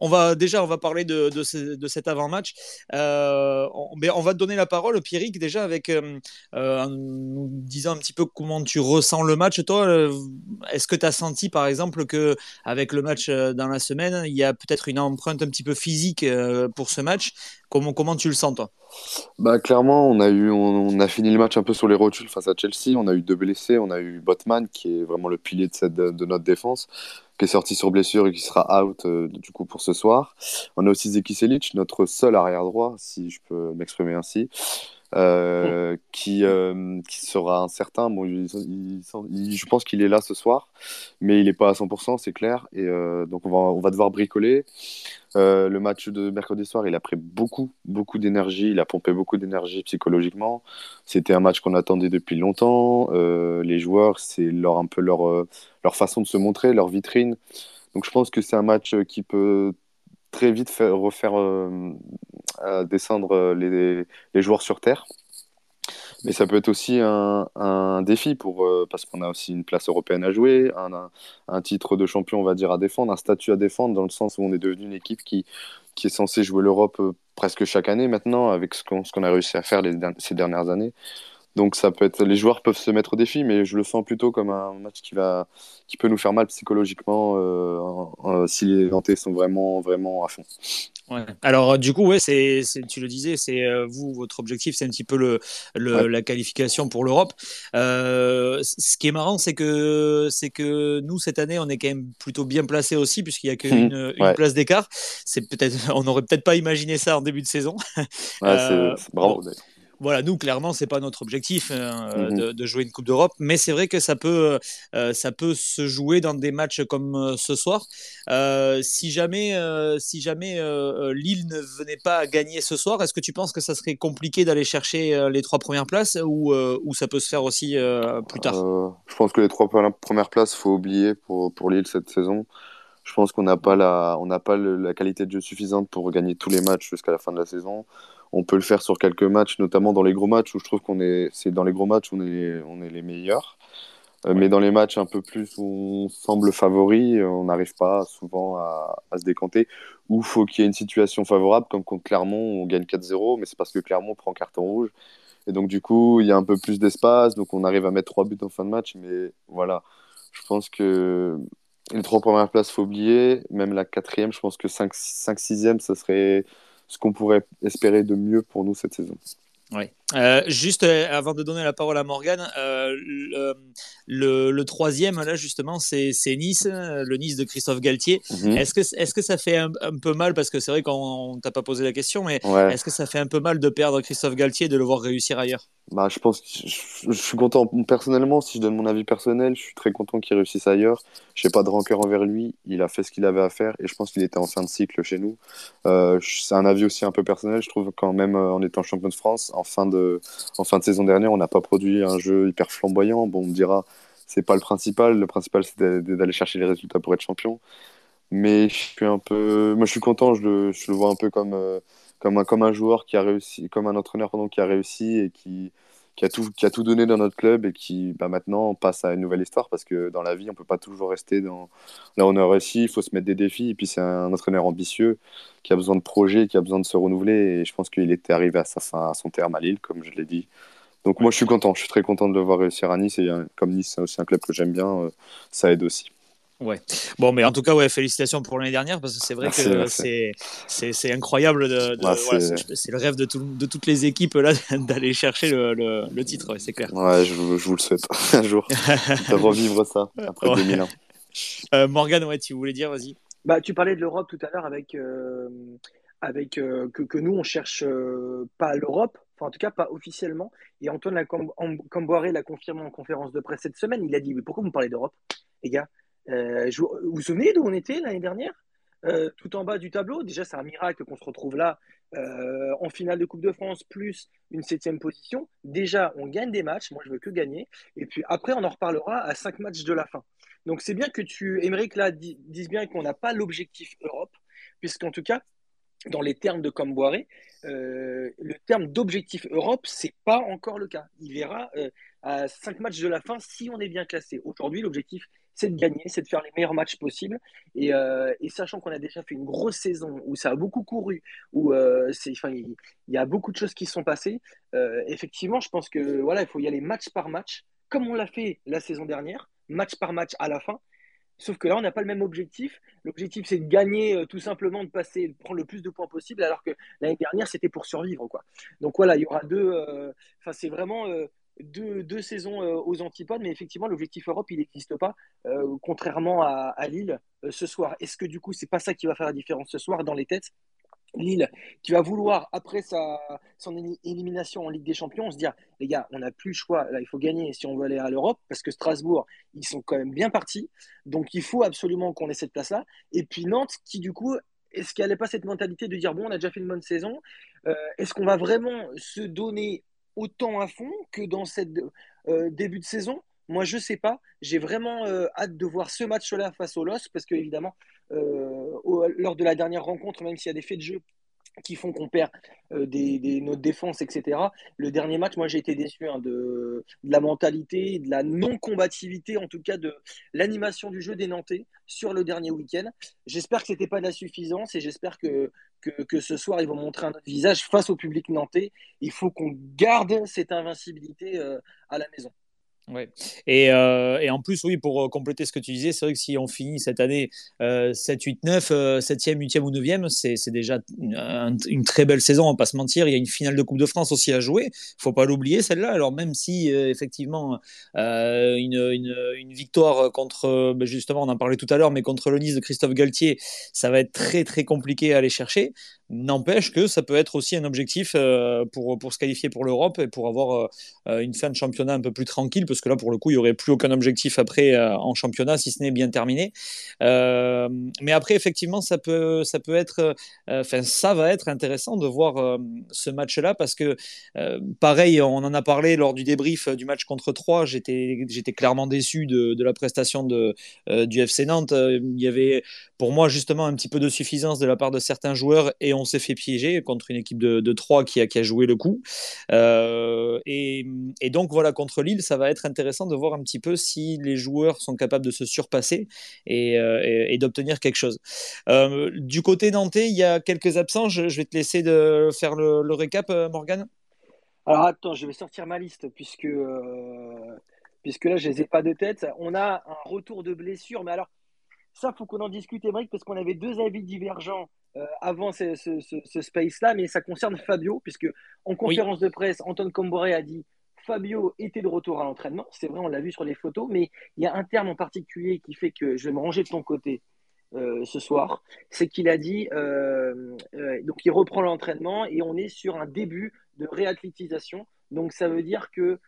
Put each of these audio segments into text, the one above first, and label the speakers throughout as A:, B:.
A: on va déjà, on va parler de, de, cet avant-match. Euh, on, on, va te donner la parole, Pierrick, déjà avec euh, euh, en disant un petit peu comment tu ressens le match. Toi, est-ce que tu as senti, par exemple, que avec le match dans la semaine, il y a peut-être une empreinte un petit peu physique pour ce match? Comment, comment tu le sens, toi?
B: Bah, Clairement, on a, eu, on, a fini le match un peu sur les rotules face à Chelsea. On a eu deux blessés. On a eu Botman, qui est vraiment le pilier de notre défense qui est sorti sur blessure et qui sera out euh, du coup pour ce soir. On a aussi Zeki Selic, notre seul arrière droit, si je peux m'exprimer ainsi, euh, qui, euh, qui sera incertain. Bon, je pense qu'il est là ce soir, mais il n'est pas à 100%, c'est clair. Et donc on va, on va devoir bricoler. le match de mercredi soir, il a pris beaucoup, beaucoup d'énergie. Il a pompé beaucoup d'énergie psychologiquement. C'était un match qu'on attendait depuis longtemps. les joueurs, c'est leur, un peu leur, leur façon de se montrer, leur vitrine. Donc je pense que c'est un match qui peut très vite faire, refaire descendre les, les, joueurs sur terre. Mais ça peut être aussi un, défi pour, euh, parce qu'on a aussi une place européenne à jouer, un, titre de champion, on va dire, à défendre, un statut à défendre, dans le sens où on est devenu une équipe qui, qui est censée jouer l'Europe euh, presque chaque année maintenant, avec ce qu'on qu'on a réussi à faire ces dernières années. Donc ça peut être, les joueurs peuvent se mettre au défi, mais je le sens plutôt comme un match qui va, qui peut nous faire mal psychologiquement euh, si les Nantais sont vraiment, vraiment à fond.
A: Ouais. Alors du coup, ouais, c'est, tu le disais, c'est euh, vous, votre objectif, c'est un petit peu le, la qualification pour l'Europe. Euh, ce qui est marrant, c'est que c'est que nous cette année, on est quand même plutôt bien placé aussi, puisqu'il y a qu'une mmh. une place d'écart. C'est peut-être, on n'aurait peut-être pas imaginé ça en début de saison.
B: Bravo
A: voilà, nous, clairement, c'est pas notre objectif hein, euh, mmh de, jouer une Coupe d'Europe, mais c'est vrai que ça peut, euh, ça peut se jouer dans des matchs comme euh, ce soir. si jamais, si jamais Lille ne venait pas à gagner ce soir, est-ce que tu penses que ça serait compliqué d'aller chercher les trois premières places ou, ou ça peut se faire aussi plus tard?
B: Je pense que les trois premières places, faut oublier pour, pour Lille cette saison. Je pense qu'on n'a pas, la, on n'a pas la qualité de jeu suffisante pour gagner tous les matchs jusqu'à la fin de la saison on peut le faire sur quelques matchs, notamment dans les gros matchs où je trouve qu'on est, c'est dans les gros matchs où on est, on est les meilleurs. Euh, mais dans les matchs un peu plus où on semble favori, on n'arrive pas souvent à, se décanter. Ou faut qu'il y ait une situation favorable, comme contre Clermont, on gagne 4-0, mais c'est parce que Clermont prend carton rouge. Et donc, du coup, il y a un peu plus d'espace, donc on arrive à mettre trois buts en fin de match. Mais voilà, je pense que les trois premières places, faut oublier. Même la quatrième, je pense que 5-6e, ça serait ce qu'on pourrait espérer de mieux pour nous cette saison.
A: Oui. Euh, juste euh, avant de donner la parole à Morgane, euh, le, troisième, là, justement, c'est Nice, le Nice de Christophe Galtier. Mhm. Est-ce que, est que ça fait un, peu mal, parce que c'est vrai qu'on t'a pas posé la question, mais est-ce que ça fait un peu mal de perdre Christophe Galtier et de le voir réussir ailleurs?
B: Bah, je pense je, suis content. Personnellement si je donne mon avis personnel je suis très content qu'il réussisse ailleurs. Je n'ai pas de rancœur envers lui. Il a fait ce qu'il avait à faire et je pense qu'il était en fin de cycle chez nous. C'est un avis aussi un peu personnel je trouve quand même en étant champion de France en fin de en fin de saison dernière on n'a pas produit un jeu hyper flamboyant. Bon on me dira c'est pas le principal. Le principal c'est d'aller chercher les résultats pour être champion. Mais je suis un peu moi je suis content. Je le, je le vois un peu comme euh, comme un, comme un joueur qui a réussi, comme un entraîneur pardon, qui a réussi et qui, qui, a tout, donné dans notre club et qui bah, maintenant passe à une nouvelle histoire parce que dans la vie, on peut pas toujours rester dans là on a réussi, il faut se mettre des défis. Et puis c'est un entraîneur ambitieux qui a besoin de projets, qui a besoin de se renouveler. Et je pense qu'il était arrivé à, à son terme à Lille, comme je l'ai dit. Donc moi je suis content, je suis très content de le voir réussir à Nice. Et euh, comme Nice c'est aussi un club que j'aime bien, euh, ça aide aussi.
A: Ouais. Bon, mais en tout cas, ouais, félicitations pour l'année dernière parce que c'est vrai que c'est c'est incroyable. De, c'est le rêve de, tout, de, toutes les équipes là d'aller chercher le, le, titre, c'est clair.
B: Ouais, je, je, vous le souhaite un jour de revivre ça après 2001.
A: Euh, Morgane, ouais, tu voulais dire, vas-y.
C: Bah, tu parlais de l'Europe tout à l'heure avec, euh, avec euh, que, que, nous on cherche pas l'Europe, enfin en tout cas pas officiellement. Et Antoine Camboiré l'a confirmé en conférence de presse cette semaine. Il a dit mais pourquoi vous me parlez d'Europe, les gars? Euh, vous vous souvenez d'où on était l'année dernière? Euh, Tout en bas du tableau, déjà c'est un miracle qu'on se retrouve là euh, en finale de Coupe de France plus une septième position. Déjà on gagne des matchs, moi je veux que gagner. Et puis après on en reparlera à cinq matchs de la fin. Donc c'est bien que tu, Émeric, là, dises bien qu'on n'a pas l'objectif Europe, puisqu'en tout cas, dans les termes de Comboiré, le terme d'objectif Europe, c'est pas encore le cas. Il verra à cinq matchs de la fin si on est bien classé. Aujourd'hui, l'objectif, c'est de gagner, c'est de faire les meilleurs matchs possibles. Et, et sachant qu'on a déjà fait une grosse saison où ça a beaucoup couru, où enfin, il y, a beaucoup de choses qui sont passées, effectivement, je pense que voilà, il faut y aller match par match, comme on l'a fait la saison dernière, match par match à la fin. Sauf que là, on n'a pas le même objectif. L'objectif, c'est de gagner, euh, tout simplement, de passer, de prendre le plus de points possible, alors que l'année dernière, c'était pour survivre. Quoi. Donc voilà, il y aura deux. Euh, enfin, c'est vraiment euh, deux, deux, saisons aux antipodes, mais effectivement, l'objectif Europe, il n'existe pas, contrairement à, Lille ce soir. Est-ce que du coup, c'est pas ça qui va faire la différence ce soir dans les têtes? Lille qui va vouloir, après sa, son élimination en Ligue des Champions, se dire les gars, on n'a plus le choix, là il faut gagner si on veut aller à l'Europe, parce que Strasbourg, ils sont quand même bien partis, donc il faut absolument qu'on ait cette place-là. Et puis Nantes, qui du coup, est-ce qu'elle n'a pas cette mentalité de dire bon, on a déjà fait une bonne saison, euh, est-ce qu'on va vraiment se donner autant à fond que dans cette euh, début de saison moi, je sais pas. J'ai vraiment euh, hâte de voir ce match-là face au LOS parce que, évidemment, euh, lors de la dernière rencontre, même s'il y a des faits de jeu qui font qu'on perd euh, des, notre défense, etc. Le dernier match, moi j'ai été déçu hein, de, la mentalité, de la non-combativité, en tout cas de l'animation du jeu des Nantais sur le dernier week-end. J'espère que ce n'était pas de la suffisance et j'espère que, que, ce soir ils vont montrer un autre visage face au public nantais. Il faut qu'on garde cette invincibilité à la maison.
A: Ouais. Et, euh, et, en plus, oui, pour euh, compléter ce que tu disais, c'est vrai que si on finit cette année euh, 7, 8, 9, 7e, 8e ou 9e, c'est déjà une, très belle saison, on va pas se mentir. Il y a une finale de Coupe de France aussi à jouer. faut pas l'oublier, celle-là. Alors, même si, euh, effectivement, euh, une, une, une, victoire contre, ben, justement, on en parlait tout à l'heure, mais contre le Nice de Christophe Galtier, ça va être très, très compliqué à aller chercher. N'empêche que ça peut être aussi un objectif euh, pour, pour se qualifier pour l'Europe et pour avoir euh, euh, une fin de championnat un peu plus tranquille, parce que là, pour le coup, il n'y aurait plus aucun objectif après en championnat, si ce n'est bien terminé. mais après, effectivement, ça peut, ça peut être, ça va être intéressant de voir ce match-là, parce que, pareil, on en a parlé lors du débrief du match contre 3, j'étais clairement déçu de, de la prestation de, du FC Nantes. Il y avait, pour moi, justement, un petit peu de suffisance de la part de certains joueurs et s'est fait piéger contre une équipe de, de 3 qui a, qui a, joué le coup. Euh, et, donc voilà, contre Lille, ça va être intéressant de voir un petit peu si les joueurs sont capables de se surpasser et, euh, d'obtenir quelque chose. Euh, du côté nantais, il y a quelques absents. Je, vais te laisser de faire le, récap, Morgan.
C: Alors attends, je vais sortir ma liste puisque, puisque là, je les ai pas de tête. On a un retour de blessure, mais alors ça, faut qu'on en discute, Émeric, parce qu'on avait deux avis divergents euh, avant ce, space-là, mais ça concerne Fabio, puisque en conférence de presse, Anton Comboré a dit Fabio était de retour à l'entraînement. C'est vrai, on l'a vu sur les photos, mais il y a un terme en particulier qui fait que je vais me ranger de ton côté euh, ce soir. C'est qu'il a dit, euh, donc il reprend l'entraînement et on est sur un début de réathlétisation. Donc ça veut dire que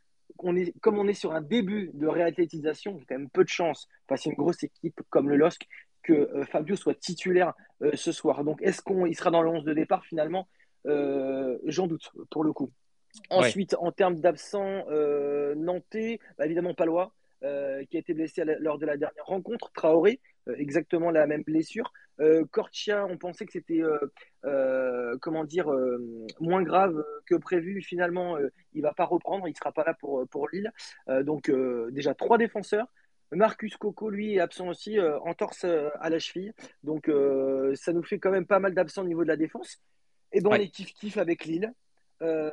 C: est, comme on est sur un début de réathlétisation, il y a quand même peu de chance face à une grosse équipe comme le LOSC que euh, Fabio soit titulaire euh, ce soir. Donc, est-ce qu'il sera dans le 11 de départ finalement? Euh, J'en doute pour le coup. Ensuite, en termes d'absents nantais, bah, évidemment Palois, qui a été blessé lors de la dernière rencontre. Traoré, exactement la même blessure. Cortia, on pensait que c'était comment dire moins grave que prévu. Finalement, il va pas reprendre, il sera pas là pour pour Lille. donc déjà trois défenseurs. Marcus Coco, lui, est absent aussi euh, en torse euh, à la cheville. Donc, euh, ça nous fait quand même pas mal d'absents au niveau de la défense. Et bon, on est kiff-kiff avec Lille,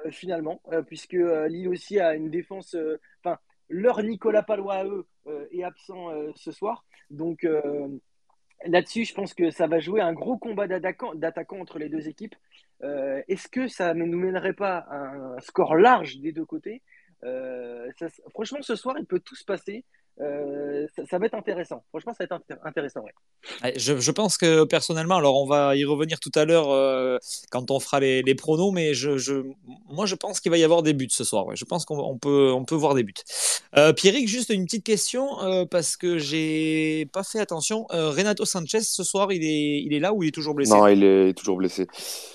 C: finalement, puisque Lille aussi a une défense. Enfin, leur Nicolas Palois à eux est absent ce soir. Donc, là-dessus, je pense que ça va jouer un gros combat d'attaquants entre les deux équipes. Est-ce que ça ne nous mènerait pas à un score large des deux côtés? Franchement, ce soir, il peut tout se passer. Euh, ça, va être intéressant. Franchement, ça va être intéressant.
A: Je, pense que personnellement, alors on va y revenir tout à l'heure euh, quand on fera les, pronos, mais je, moi je pense qu'il va y avoir des buts ce soir. Je pense qu'on peut, on peut voir des buts. Euh, Pierrick, juste une petite question euh, parce que j'ai pas fait attention. Renato Sanchez, ce soir, il est, il est là ou il est toujours blessé?
B: Non, il est toujours blessé.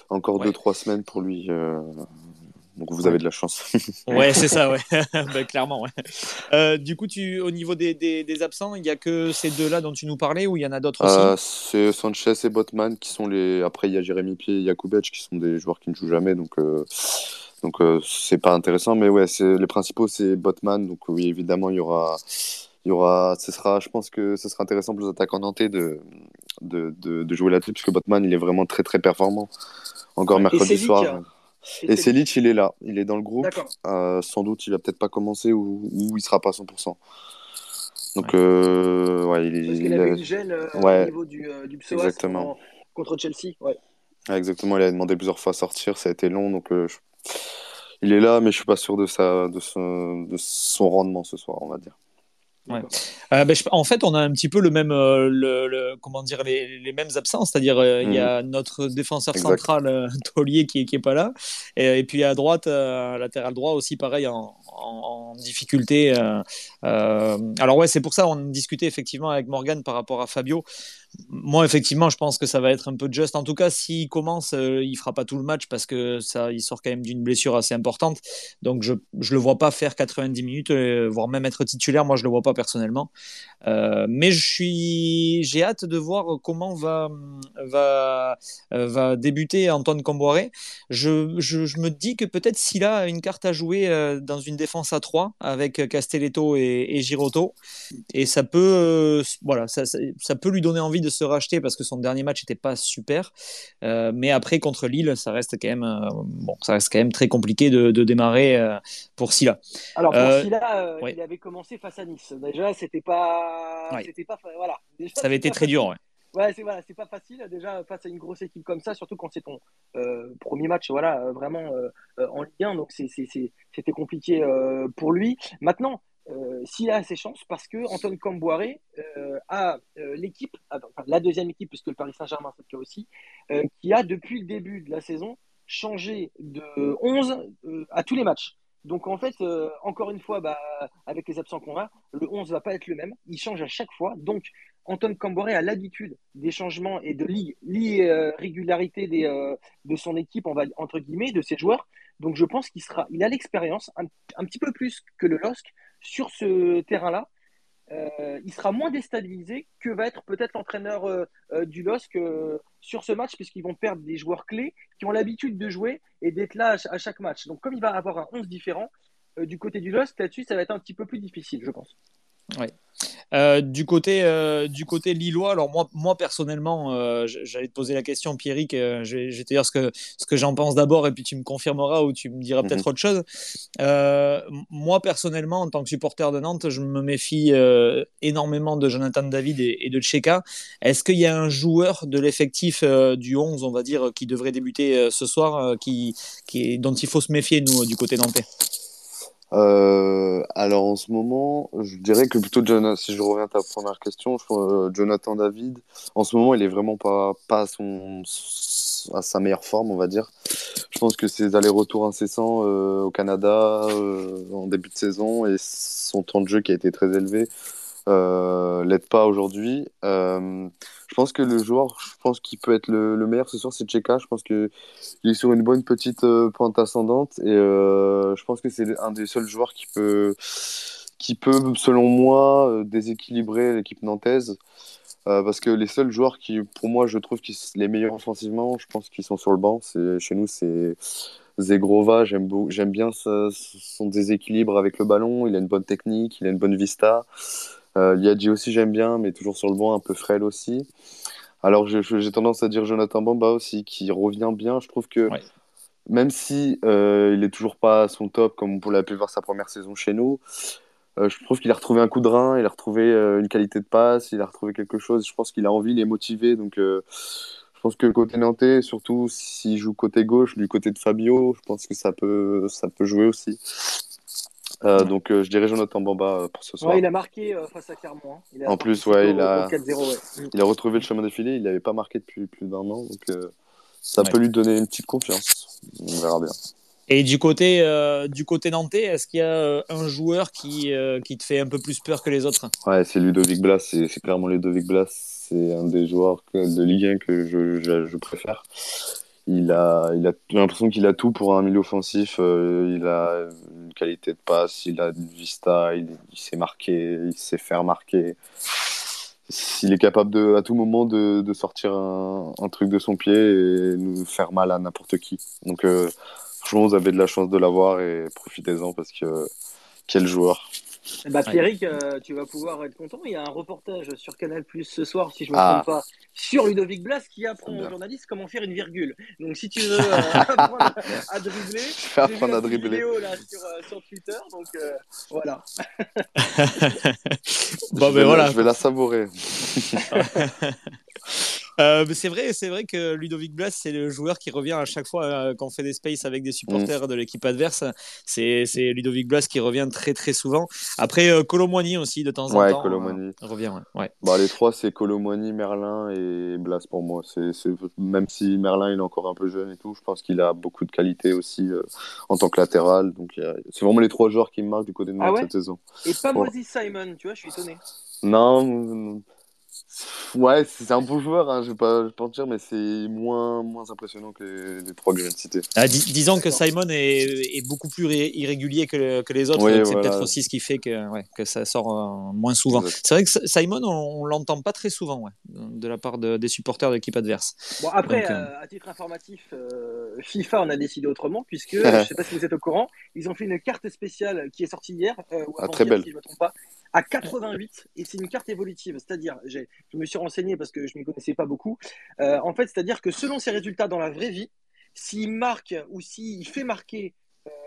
B: Encore 2-3 semaines pour lui. Donc vous avez de la chance.
A: ouais, c'est ça, ouais. Ben, clairement, ouais. Euh, du coup, tu, au niveau des, des, absents, il n'y a que ces deux-là dont tu nous parlais ou il y en a d'autres aussi euh,
B: C'est Sanchez et Botman qui sont les. Après, il y a Jérémy Pied et Jakubec qui sont des joueurs qui ne jouent jamais. Donc. Euh... Donc c'est pas intéressant, mais ouais, les principaux c'est Botman. Donc oui, évidemment il y aura il y aura, ce sera, je pense que ce sera intéressant pour les attaquants nantais de, de, de, jouer là-dessus, puisque Botman, il est vraiment très très performant. Encore mercredi soir. Et, Selic, il est là, il est dans le groupe. Euh, sans doute, il va peut-être pas commencer ou, ou il sera pas à 100%. Donc, ouais, euh, ouais il,
C: Parce il, avait une gêne euh, au niveau du, du psoas exactement. contre Chelsea. Ouais.
B: exactement, il a demandé plusieurs fois à sortir, ça a été long, donc il est là, mais je suis pas sûr de, sa, de, son, de son rendement ce soir, on va dire.
A: Ouais. Euh, ben, en fait, on a un petit peu le même, euh, le, comment dire, les, les mêmes absences, c'est-à-dire euh, il y a mm. notre défenseur central Taulier qui, qui est pas là, et, et puis à droite, latéral droit aussi pareil en, en, difficulté. alors ouais, c'est pour ça on discutait effectivement avec Morgan par rapport à Fabio moi, effectivement, je pense que ça va être un peu juste. En tout cas, s'il commence, euh, il fera pas tout le match parce que ça, il sort quand même d'une blessure assez importante. Donc, je ne le vois pas faire 90 minutes, euh, voire même être titulaire. Moi, je le vois pas personnellement. Euh, mais je suis, j'ai hâte de voir comment va va va débuter Antoine Comboiré. Je, je, me dis que peut-être s'il a une carte à jouer dans une défense à 3 avec Castelletto et, et Girotto, et ça peut, voilà, ça, ça peut lui donner envie de se racheter parce que son dernier match n'était pas super. Euh, mais après, contre Lille, ça reste quand même, euh, bon, ça reste quand même très compliqué de, démarrer euh, pour Silla.
C: Alors, pour Silla, il avait commencé face à Nice. Déjà, c'était pas. C'était pas voilà.
A: ça avait été très dur, ouais.
C: Ouais, c'est voilà, c'est pas facile déjà face à une grosse équipe comme ça, surtout quand c'est ton premier match, voilà, vraiment en Ligue 1, donc c'était compliqué pour lui. Maintenant, s'il a ses chances, parce que Antoine Camboiré euh, a euh, l'équipe, enfin, la deuxième équipe, puisque le Paris Saint-Germain c'est le cas aussi, qui a depuis le début de la saison changé de 11 à tous les matchs. Donc en fait, encore une fois, bah, avec les absents qu'on a, le 11 va pas être le même. Il change à chaque fois. Donc Antoine Camboré a l'habitude des changements et de l'irrégularité de son équipe, entre guillemets, de ses joueurs. Donc je pense qu'il il a l'expérience un, un, petit peu plus que le LOSC sur ce terrain-là, euh, il sera moins déstabilisé que va être peut-être l'entraîneur euh, euh, du LOSC sur ce match, puisqu'ils vont perdre des joueurs clés qui ont l'habitude de jouer et d'être là à, chaque match. Donc, comme il va avoir un 11 différent, du côté du LOSC, là-dessus, ça va être un petit peu plus difficile, je pense.
A: Euh, du côté euh, du côté lillois, alors moi, moi personnellement, euh, j'allais te poser la question, Pierrick. je, vais, te dire ce que ce que j'en pense d'abord, et puis tu me confirmeras ou tu me diras peut-être mhm. autre chose. moi personnellement, en tant que supporter de Nantes, je me méfie énormément de Jonathan David et, de Cheka. Est-ce qu'il y a un joueur de l'effectif du 11, on va dire, qui devrait débuter ce soir, qui, qui, dont il faut se méfier nous du côté nantais?
B: Euh, alors en ce moment, je dirais que plutôt Jonathan, si je reviens à ta première question, euh, Jonathan David, en ce moment, il est vraiment pas, à sa meilleure forme, on va dire. Je pense que ses allers-retours incessants euh, au Canada en début de saison et son temps de jeu qui a été très élevé euh, l'aide pas aujourd'hui. Euh, je pense que le joueur, je pense qu'il peut être le, meilleur ce soir, c'est Cheka. Je pense qu'il est sur une bonne petite euh, pointe ascendante et euh, je pense que c'est un des seuls joueurs qui peut, qui peut selon moi, déséquilibrer l'équipe nantaise. parce que les seuls joueurs qui, pour moi, je trouve qu'ils les meilleurs offensivement, je pense qu'ils sont sur le banc. C'est chez nous, c'est Zegrova. J'aime bien son déséquilibre avec le ballon. Il a une bonne technique, il a une bonne vista. Euh, Liadji aussi, j'aime bien, mais toujours sur le banc, un peu frêle aussi. Alors, j'ai tendance à dire Jonathan Bamba aussi, qui revient bien. Je trouve que même si euh, il est toujours pas à son top, comme on l'a pu voir sa première saison chez nous, euh, je trouve qu'il a retrouvé un coup de rein, il a retrouvé euh, une qualité de passe, il a retrouvé quelque chose. Je pense qu'il a envie, il est motivé. Donc, je pense que côté nantais, surtout s'il joue côté gauche, du côté de Fabio, je pense que ça peut, ça peut jouer aussi. Euh, donc euh, je dirais Jonathan Bamba euh, pour ce soir.
C: Ouais, il a marqué face à Clermont.
B: Hein. en plus, ouais, il a... il a retrouvé le chemin défilé. Il n'avait pas marqué depuis plus d'un an, donc ça peut lui donner une petite confiance. On verra bien.
A: Et du côté, du côté nantais, est-ce qu'il y a un joueur qui, qui te fait un peu plus peur que les autres?
B: Ouais, c'est Ludovic Blas. C'est clairement Ludovic Blas. C'est un des joueurs de Ligue 1 que je, je, je préfère il a, il a l'impression qu'il a tout pour un milieu offensif. Euh, il a une qualité de passe, il a une vista, il, il sait marquer, il sait faire marquer. Il est capable de, à tout moment de, de sortir un, un, truc de son pied et nous faire mal à n'importe qui. Donc, euh, franchement, vous avez de la chance de l'avoir et profitez-en parce que quel joueur.
C: Bah, Pierrick, euh, tu vas pouvoir être content. Il y a un reportage sur Canal Plus ce soir, si je ne me trompe ah. pas, sur Ludovic Blas qui apprend aux journalistes comment faire une virgule. Donc, si tu veux euh, apprendre à dribbler,
B: je vais apprendre à dribbler.
C: Vidéo, là, sur, euh, sur, Twitter. Donc, voilà.
B: bon, je, ben, voilà. je vais la savourer.
A: Euh, c'est vrai, c'est vrai que Ludovic Blas, c'est le joueur qui revient à chaque fois euh, quand on fait des spaces avec des supporters mm. de l'équipe adverse. C'est Ludovic Blas qui revient très très souvent. Après, euh, aussi de temps en temps
B: Colomani.
A: revient. Ouais.
B: Bah, les trois, c'est Colomani, Merlin et Blas pour moi. C'est même si Merlin il est encore un peu jeune et tout, je pense qu'il a beaucoup de qualité aussi en tant que latéral. Donc c'est vraiment les trois joueurs qui me marquent du côté de moi ah cette saison.
C: Et pas Moses Simon, tu vois, je suis étonné.
B: Non, Ouais, c'est un bon joueur, hein, je vais pas, pas dire, mais c'est moins, moins impressionnant que les, trois que je viens de citer.
A: Ah, disons que Simon est, est beaucoup plus irrégulier que, que, les autres. c'est peut-être aussi ce qui fait que, ouais, que ça sort euh, moins souvent. C'est vrai que Simon, on, l'entend pas très souvent ouais, de la part de, des supporters de l'équipe adverse.
C: Bon, après, euh, euh, à titre informatif, FIFA, on a décidé autrement, puisque, je sais pas si vous êtes au courant, ils ont fait une carte spéciale qui est sortie hier, ou
B: ah, très belle.
C: si je me trompe pas, à 88 et c'est une carte évolutive, c'est-à-dire, je me suis renseigné parce que je ne m'y connaissais pas beaucoup. Euh, en fait, c'est-à-dire que selon ses résultats dans la vraie vie, s'il marque ou s'il fait marquer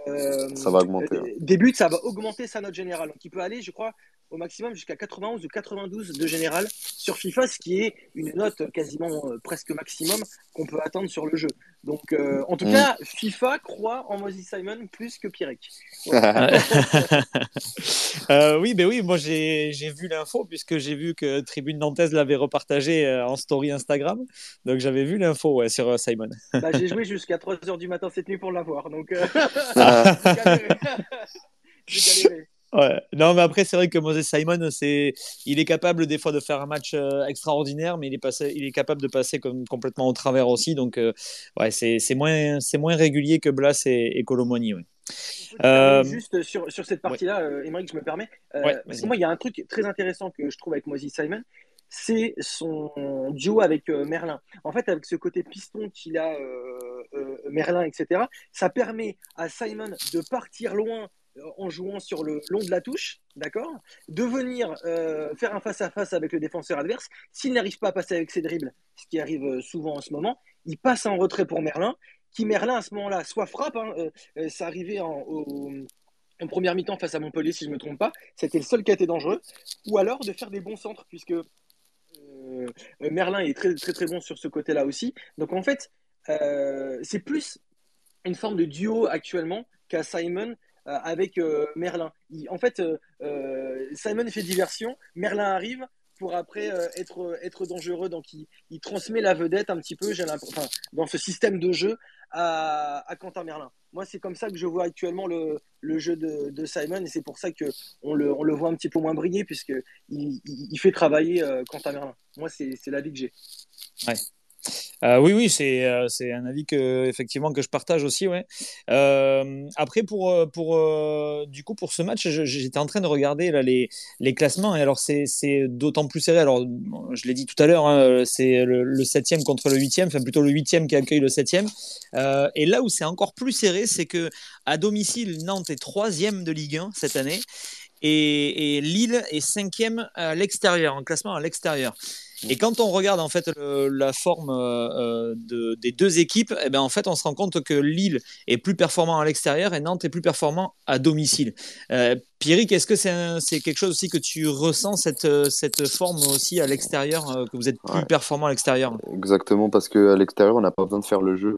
B: euh, ça va augmenter.
C: Euh, des buts, ça va augmenter sa note générale. Donc il peut aller, je crois, au maximum jusqu'à 91 ou 92 de général sur FIFA, ce qui est une note quasiment euh, presque maximum qu'on peut attendre sur le jeu. Donc, euh, en tout mm. cas, FIFA croit en Moses Simon plus que Pierrick.
A: euh, oui, ben oui, moi j'ai vu l'info puisque j'ai vu que Tribune Nantes l'avait repartagé euh, en story Instagram. Donc j'avais vu l'info ouais, sur Simon.
C: Bah, j'ai joué jusqu'à 3h du matin cette nuit pour l'avoir. Donc, j'ai galéré.
A: Ouais. Non, mais après, c'est vrai que Moses Simon, c'est, il est capable des fois de faire un match euh, extraordinaire, mais il est, passé, il est capable de passer comme, complètement au travers aussi. Donc, euh, ouais, c'est, c'est, moins, c'est moins régulier que Blas et, et Colomoni.
C: Euh, juste sur, sur cette partie-là. Émeric, je me permets. parce que moi, il y a un truc très intéressant que je trouve avec Moses Simon, c'est son duo avec Merlin. En fait, avec ce côté piston qu'il a, Merlin, etc., ça permet à Simon de partir loin en jouant sur le long de la touche, d'accord De venir euh, faire un face-à-face avec le défenseur adverse. S'il n'arrive pas à passer avec ses dribbles, ce qui arrive euh, souvent en ce moment, il passe en retrait pour Merlin, qui Merlin à ce moment-là soit frappe, hein, ça arrivait en, première mi-temps face à Montpellier, si je ne me trompe pas, c'était le seul qui a été dangereux, ou alors de faire des bons centres, puisque Merlin est très, très très bon sur ce côté-là aussi. Donc en fait, c'est plus une forme de duo actuellement qu'à Simon euh, avec euh, Merlin. en fait, euh, Simon fait diversion, Merlin arrive pour après être, être dangereux. Donc, il, transmet la vedette un petit peu, dans ce système de jeu à, à, Quentin Merlin. Moi, c'est comme ça que je vois actuellement le, le jeu de, de, Simon et c'est pour ça qu'on on le, on le voit un petit peu moins briller puisqu'il il, il, fait travailler Quentin Merlin. Moi, c'est l'avis que j'ai.
A: Ouais. Euh, oui, oui, c'est euh, c'est un avis que effectivement que je partage aussi, ouais. Euh, après pour pour du coup pour ce match, j'étais en train de regarder là les les classements et alors c'est c'est d'autant plus serré. Alors je l'ai dit tout à l'heure, hein, c'est le, septième contre le huitième, enfin plutôt le huitième qui accueille le septième. et là où c'est encore plus serré, c'est que à domicile Nantes est troisième de Ligue 1 cette année et, et Lille est cinquième à l'extérieur, en classement à l'extérieur. Et quand on regarde en fait la forme euh, euh, de, des deux équipes, eh ben, en fait, on se rend compte que Lille est plus performant à l'extérieur et Nantes est plus performant à domicile. Euh, Pierrick, est-ce que c'est quelque chose aussi que tu ressens cette, cette forme aussi à l'extérieur, que vous êtes plus performant à l'extérieur?
B: Exactement, parce qu'à l'extérieur, on n'a pas besoin de faire le jeu.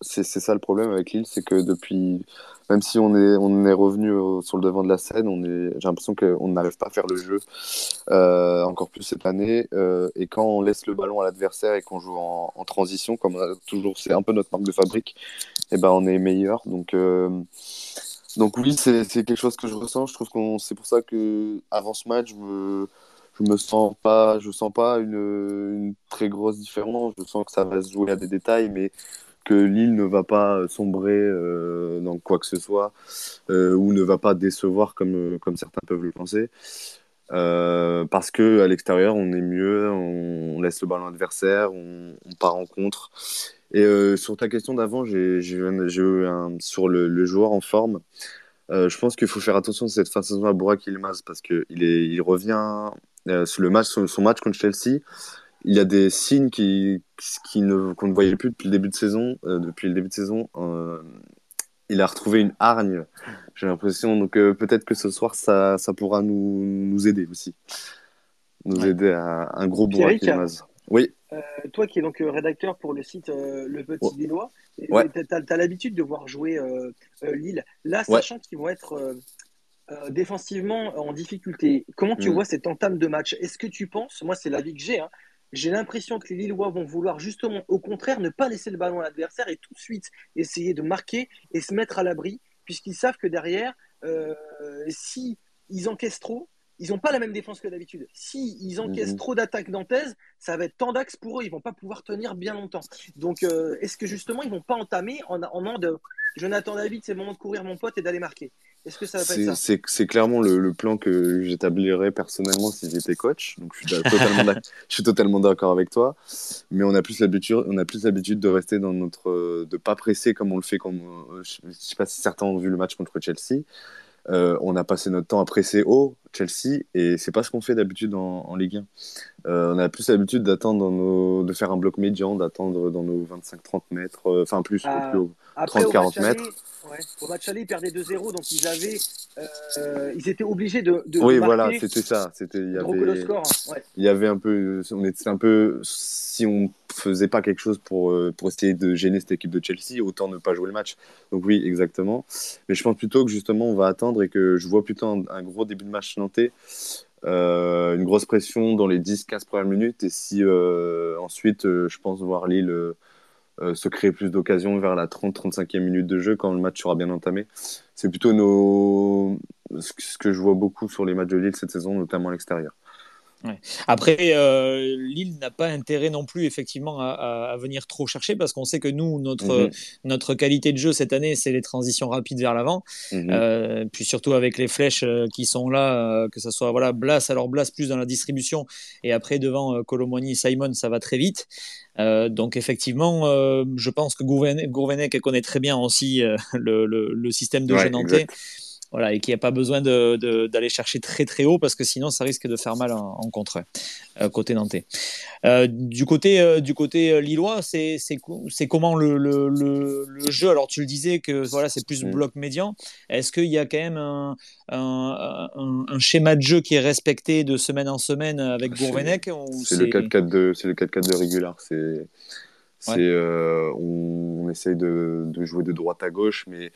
B: c'est ça le problème avec Lille, c'est que depuis même si on est, on est revenu sur le devant de la scène, j'ai l'impression qu'on n'arrive pas à faire le jeu euh, encore plus cette année. Euh, et quand on laisse le ballon à l'adversaire et qu'on joue en, transition, comme toujours, c'est un peu notre marque de fabrique, et eh ben on est meilleur. Donc, euh, donc oui, c'est, c'est quelque chose que je ressens. Je trouve qu'on, c'est pour ça que avant ce match, je me, je me sens pas, je sens pas une, une très grosse différence. Je sens que ça va se jouer à des détails, mais que Lille ne va pas sombrer euh, dans quoi que ce soit euh, ou ne va pas décevoir comme, comme certains peuvent le penser. Euh, parce que à l'extérieur on est mieux, on, laisse le ballon adversaire, on, part en contre. Et sur ta question d'avant, sur le, joueur en forme. je pense qu'il faut faire attention cette fin de saison à Burak Ilmaz parce qu'il il revient le match, son, match contre Chelsea. Il y a des signes qui, qui ne, qu'on ne voyait plus depuis le début de saison. depuis le début de saison, il a retrouvé une hargne, j'ai l'impression. Donc peut-être que ce soir, ça, ça pourra nous, nous aider aussi. Nous aider à un gros Ilmaz. Oui.
C: Euh, toi qui es donc euh, rédacteur pour le site euh, Le Petit Lillois, ouais. tu as, l'habitude de voir jouer Lille. Là, sachant qu'ils vont être défensivement en difficulté, comment tu mm. vois cette entame de match? Est-ce que tu penses, moi c'est l'avis que j'ai, hein, j'ai l'impression que les Lillois vont vouloir justement, au contraire, ne pas laisser le ballon à l'adversaire et tout de suite essayer de marquer et se mettre à l'abri, puisqu'ils savent que derrière, si ils encaissent trop, ils n'ont pas la même défense que d'habitude. Si ils encaissent mhm. trop d'attaques d'Antez, ça va être tant d'axes pour eux, ils vont pas pouvoir tenir bien longtemps. Donc, euh, est-ce que justement, ils vont pas entamer en, en mode Jonathan David, c'est le moment de courir mon pote et d'aller marquer? Est-ce que ça va pas
B: ça C'est clairement le, plan que j'établirais personnellement si j'étais coach. Donc, je suis totalement, je suis totalement d'accord avec toi. Mais on a plus l'habitude, on a plus l'habitude de rester dans notre, de pas presser comme on le fait. Comme, euh, je sais pas si certains ont vu le match contre Chelsea. Euh, on a passé notre temps à presser haut Chelsea et c'est pas ce qu'on fait d'habitude en, Ligue 1. Euh, on a plus l'habitude d'attendre nos... de faire un bloc médian, d'attendre dans nos 25-30 mètres, euh, enfin plus, ah, plus 30-40 mètres.
C: Ouais. Au match aller, ils perdaient 2-0, donc ils avaient, euh, ils étaient obligés de. de
B: oui, voilà, c'était ça. C'était, il y avait,
C: score, hein.
B: il y avait un peu, on était un peu, si on faisait pas quelque chose pour euh, pour essayer de gêner cette équipe de Chelsea, autant ne pas jouer le match. Donc oui, exactement. Mais je pense plutôt que justement, on va attendre et que je vois plutôt un, gros début de match Euh, une grosse pression dans les 10-15 premières minutes et si ensuite je pense voir Lille euh, se créer plus d'occasions vers la 30-35e minute de jeu quand le match sera bien entamé. C'est plutôt nos... ce que je vois beaucoup sur les matchs de Lille cette saison, notamment à l'extérieur.
A: Après, euh, Lille n'a pas intérêt non plus effectivement à, venir trop chercher parce qu'on sait que nous, notre, mhm. notre qualité de jeu cette année, c'est les transitions rapides vers l'avant. Mhm. Euh, puis surtout avec les flèches euh, qui sont là, que ce soit voilà, Blas, alors Blas plus dans la distribution et après devant Colomboigny et Simon, ça va très vite. donc effectivement, je pense que Gourvenec connaît très bien aussi le, le, système de jeu nantais voilà, et qu'il n'y a pas besoin d'aller de, chercher très très haut parce que sinon ça risque de faire mal en, contre euh, côté nantais. Euh, du côté euh, du côté lillois, c'est comment le, le, le, jeu? Alors tu le disais que voilà c'est plus mm. bloc médian. Est-ce qu'il y a quand même un, un, un, schéma de jeu qui est respecté de semaine en semaine avec Gourvenec
B: C'est le 4-4-2, c'est le 4-4-2 régulier. C'est on, on, essaye de, de, jouer de droite à gauche, mais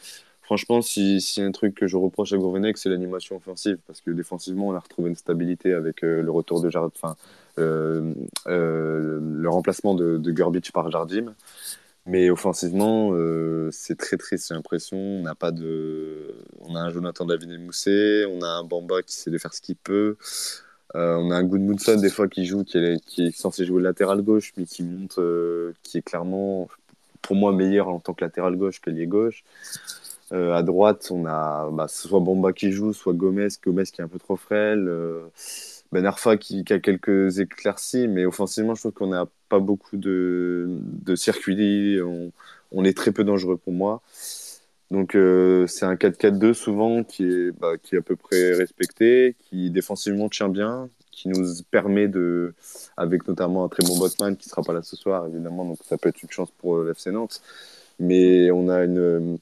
B: Franchement, si, si un truc que je reproche à Gourvenec, c'est l'animation offensive, parce que défensivement, on a retrouvé une stabilité avec euh, le retour de Jardim, enfin, euh, euh, le remplacement de, de par Jardim. Mais offensivement, c'est très triste, j'ai l'impression. On n'a pas de, on a un Jonathan David Moussé, on a un Bamba qui sait de faire ce qu'il peut. on a un Goodmundson des fois qui joue, qui est, qui est censé jouer latéral gauche, mais qui monte, qui est clairement, pour moi, meilleur en tant que latéral gauche que lié gauche. Euh, à droite, on a bah, soit Bomba qui joue, soit Gomez, Gomez qui est un peu trop frêle, euh, Ben Arfa qui, a quelques éclaircies, mais offensivement, je trouve qu'on n'a pas beaucoup de, circuits, on, est très peu dangereux pour moi. Donc euh, c'est un 4-4-2 souvent qui est, bah, qui à peu près respecté, qui défensivement tient bien, qui nous permet de, avec notamment un très bon botman qui sera pas là ce soir évidemment, donc ça peut être une chance pour l'FC Nantes. Mais on a une,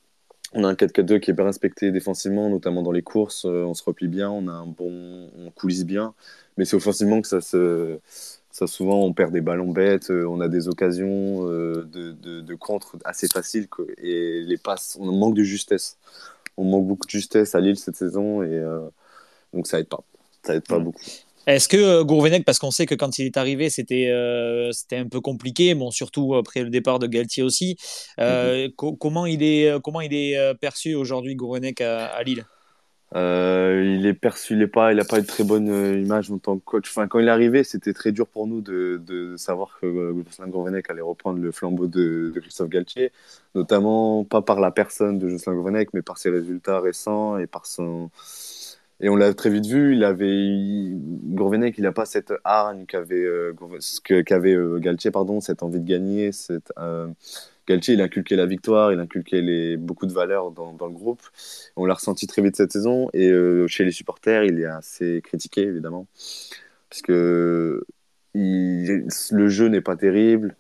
B: on a un 4-4-2 qui est bien respecté défensivement, notamment dans les courses. Euh, on se replie bien, on a un bon, on coulisse bien. Mais c'est offensivement que ça se, ça souvent on perd des ballons bêtes, euh, on a des occasions euh, de, de, contre assez faciles et les passes, on manque de justesse. On manque beaucoup de justesse à Lille cette saison et donc ça aide pas. Ça aide pas beaucoup.
A: Est-ce que euh, Gourvenec, parce qu'on sait que quand il est arrivé, c'était euh, c'était un peu compliqué, bon, surtout après le départ de Galtier aussi. Euh, mhm. comment, il est, comment il est perçu aujourd'hui, Gourvenec, à, Lille?
B: Il est perçu, il n'a pas, il a pas une très bonne image en tant que coach. Enfin, quand il est arrivé, c'était très dur pour nous de, de savoir que Jocelyn Gourvenec allait reprendre le flambeau de, de, Christophe Galtier, notamment pas par la personne de Jocelyn Gourvenec, mais par ses résultats récents et par son, Et on l'a très vite vu, il avait Gourvenec, il n'a pas cette hargne qu'avait euh, qu'avait euh, Galtier, pardon, cette envie de gagner. Cette, euh, Galtier, il inculquait la victoire, il inculquait les, beaucoup de valeurs dans, le groupe. On l'a ressenti très vite cette saison. Et chez les supporters, il est assez critiqué, évidemment. Parce que le jeu n'est pas terrible.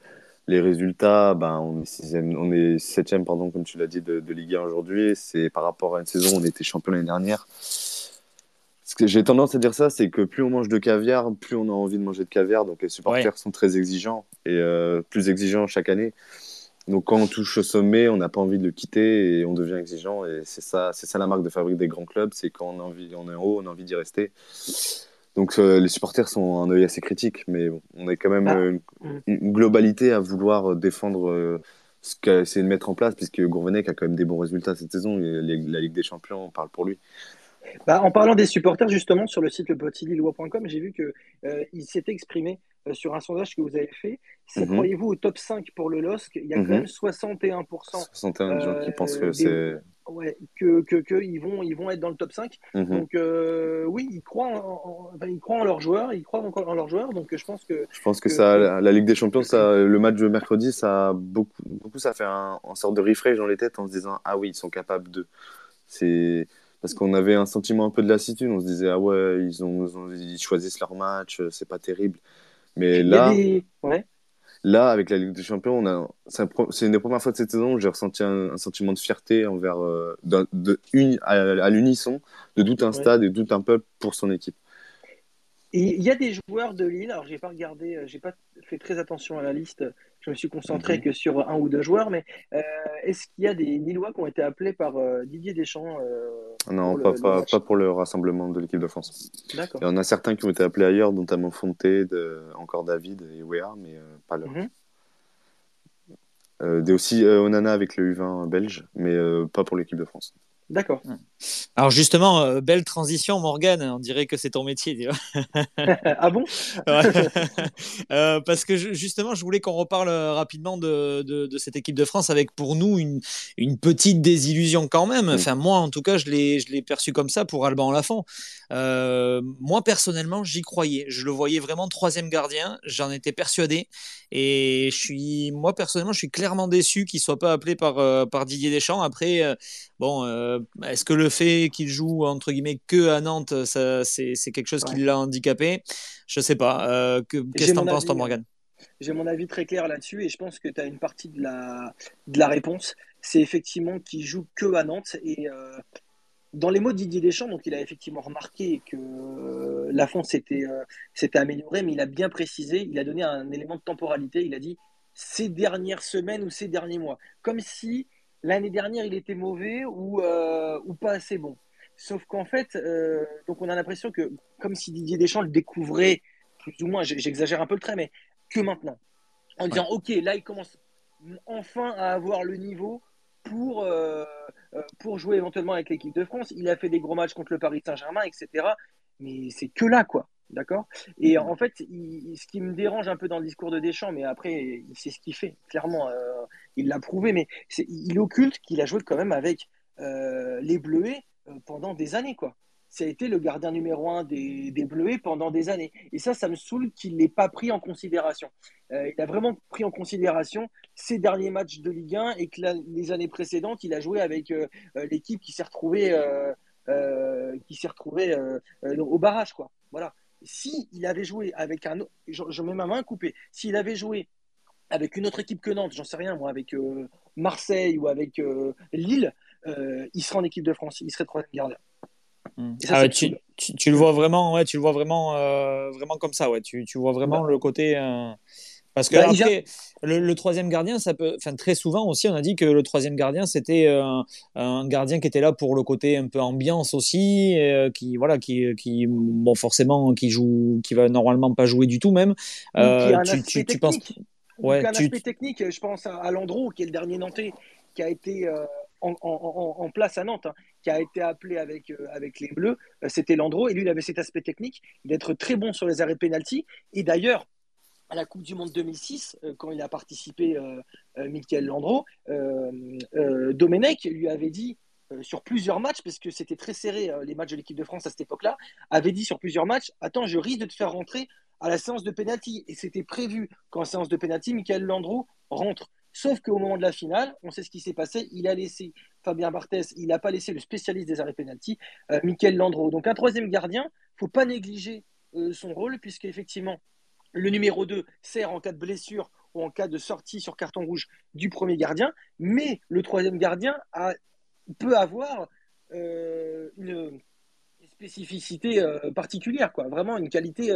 B: Les résultats, ben, on est sixième, on est septième, pardon, comme tu l'as dit, de Ligue 1 aujourd'hui. C'est par rapport à une saison où on était champion l'année dernière j'ai tendance à dire ça, c'est que plus on mange de caviar, plus on a envie de manger de caviar. Donc les supporters sont très exigeants et euh, plus exigeants chaque année. Donc quand on touche au sommet, on n'a pas envie de le quitter et on devient exigeant. Et c'est ça, c'est ça la marque de fabrique des grands clubs, c'est quand on, a envie, on est en haut, on a envie d'y rester. Donc euh, les supporters sont un œil assez critique, mais on a quand même ah. euh, une, globalité à vouloir défendre ce qu'a essayé de mettre en place, puisque Gourvenec a quand même des bons résultats cette saison. la Ligue des Champions, on parle pour lui.
C: Bah, en parlant des supporters, justement, sur le site lepetitlilois.com, j'ai vu qu'il euh, s'était exprimé euh, sur un sondage que vous avez fait. Si mhm. croyez-vous au top 5 pour le LOSC Il y a quand mhm. même 61%.
B: 61 gens qui pensent que euh, c'est.
C: Ouais, que, que, que, ils, vont, ils vont être dans le top 5. Mhm. Donc, oui, ils croient en, ils croient en leurs joueurs, ils croient encore en leurs joueurs. Donc, je pense que.
B: Je pense que, ça, la, Ligue des Champions, ça, le match de mercredi, ça beaucoup, beaucoup ça fait un, une sorte de refresh dans les têtes en se disant Ah oui, ils sont capables de. C'est parce qu'on avait un sentiment un peu de lassitude. On se disait, ah ouais, ils, ont, ils choisissent leur match, euh, c'est pas terrible. Mais là, là, avec la Ligue des Champions, on a, c'est une des premières fois de cette saison où j'ai ressenti un, sentiment de fierté envers, euh, de, une, à, l'unisson, de tout un stade et de tout un peuple pour son équipe.
C: Il y a des joueurs de Lille, alors j'ai pas regardé, euh, j'ai pas fait très attention à la liste, je me suis concentré que sur un ou deux joueurs, mais euh, est-ce qu'il y a des Lillois qui ont été appelés par euh, Didier Deschamps
B: Non, pas, pas, pour le rassemblement de l'équipe de France. D'accord. Il y en a certains qui ont été appelés ailleurs, notamment Fonté, de, encore David et Wea, mais pas le. Mhm. Euh, aussi Onana avec le U20 belge, mais pas pour l'équipe de France.
C: D'accord.
A: Alors justement, euh, belle transition, Morgane. On dirait que c'est ton métier.
C: ah bon?
A: Euh, Parce que justement, je voulais qu'on reparle euh, rapidement de, de, cette équipe de France avec pour nous une, une petite désillusion quand même. Enfin, moi, en tout cas, je l'ai perçu comme ça pour Alban Lafont. moi, personnellement, j'y croyais. Je le voyais vraiment troisième gardien. J'en étais persuadé. Et je suis, moi, personnellement, je suis clairement déçu qu'il soit pas appelé par, par Didier Deschamps. Après, bon euh, est-ce que le fait qu'il joue entre guillemets que à Nantes, c'est quelque chose qui l'a handicapé Je sais pas. Euh, qu'est-ce que tu en penses, toi, Morgan
C: J'ai mon avis très clair là-dessus et je pense que tu as une partie de la, de la réponse. C'est effectivement qu'il joue que à Nantes et euh, dans les mots de Didier Deschamps, donc il a effectivement remarqué que la fonte s'était améliorée, mais il a bien précisé, il a donné un élément de temporalité. Il a dit ces dernières semaines ou ces derniers mois, comme si l'année dernière il était mauvais ou, euh, ou pas assez bon. Sauf qu'en fait, euh, donc on a l'impression que, comme si Didier Deschamps le découvrait, plus ou moins, j'exagère un peu le trait, mais que maintenant. En disant, ok, là il commence enfin à avoir le niveau pour, euh, pour jouer éventuellement avec l'équipe de France. Il a fait des gros matchs contre le Paris Saint-Germain, etc. Mais c'est que là, quoi. D'accord? Et en fait, ce qui me dérange un peu dans le discours de Deschamps, mais après, il sait ce qu'il fait, clairement, euh, il l'a prouvé, mais il occulte qu'il a joué quand même avec euh, les Bleuets euh, pendant des années. Ça a été le gardien numéro un des, des Bleuets pendant des années. Et ça, ça me saoule qu'il ne l'ait pas pris en considération. il a vraiment pris en considération ses derniers matchs de Ligue 1 et que les années précédentes, il a joué avec l'équipe qui s'est retrouvée, qui s'est retrouvée au barrage, quoi. Voilà si il avait joué avec un je, je mets ma main coupée, s'il avait joué avec une autre équipe que Nantes, j'en sais rien moi, avec euh, Marseille ou avec euh, Lille, euh, il serait en équipe de France, il serait troisième gardien.
A: Hmm. Ah tu, tu, le vois vraiment, ouais, tu le vois vraiment, vraiment comme ça, ouais. Tu, tu vois vraiment le côté. Parce que bah, après, le, troisième gardien, ça peut, enfin très souvent aussi, on a dit que le troisième gardien c'était un, gardien qui était là pour le côté un peu ambiance aussi, qui voilà, qui, qui, bon forcément, qui joue, qui va normalement pas jouer du tout même.
C: Euh, tu, tu, penses, ouais, un aspect technique. Je pense à, Landreau, qui est le dernier Nantais, qui a été euh, en, en, en, place à Nantes, hein, qui a été appelé avec, avec les Bleus. C'était Landreau, et lui, il avait cet aspect technique d'être très bon sur les arrêts pénalty. Et d'ailleurs, à la Coupe du Monde 2006, euh, quand il a participé, euh, euh Michael Landreau, euh, Domenech lui avait dit sur plusieurs matchs, parce que c'était très serré les matchs de l'équipe de France à cette époque-là, avait dit sur plusieurs matchs Attends, je risque de te faire rentrer à la séance de penalty. Et c'était prévu qu'en séance de penalty, Michael Landreau rentre. Sauf qu'au moment de la finale, on sait ce qui s'est passé. Il a laissé Fabien Barthès, il n'a pas laissé le spécialiste des arrêts penalty, euh, Michael Landreau. Donc un troisième gardien, il ne faut pas négliger euh, son rôle, puisqu'effectivement, le numéro 2 sert en cas de blessure ou en cas de sortie sur carton rouge du premier gardien, mais le troisième gardien a, peut avoir euh, une, spécificité particulière, quoi. vraiment une qualité,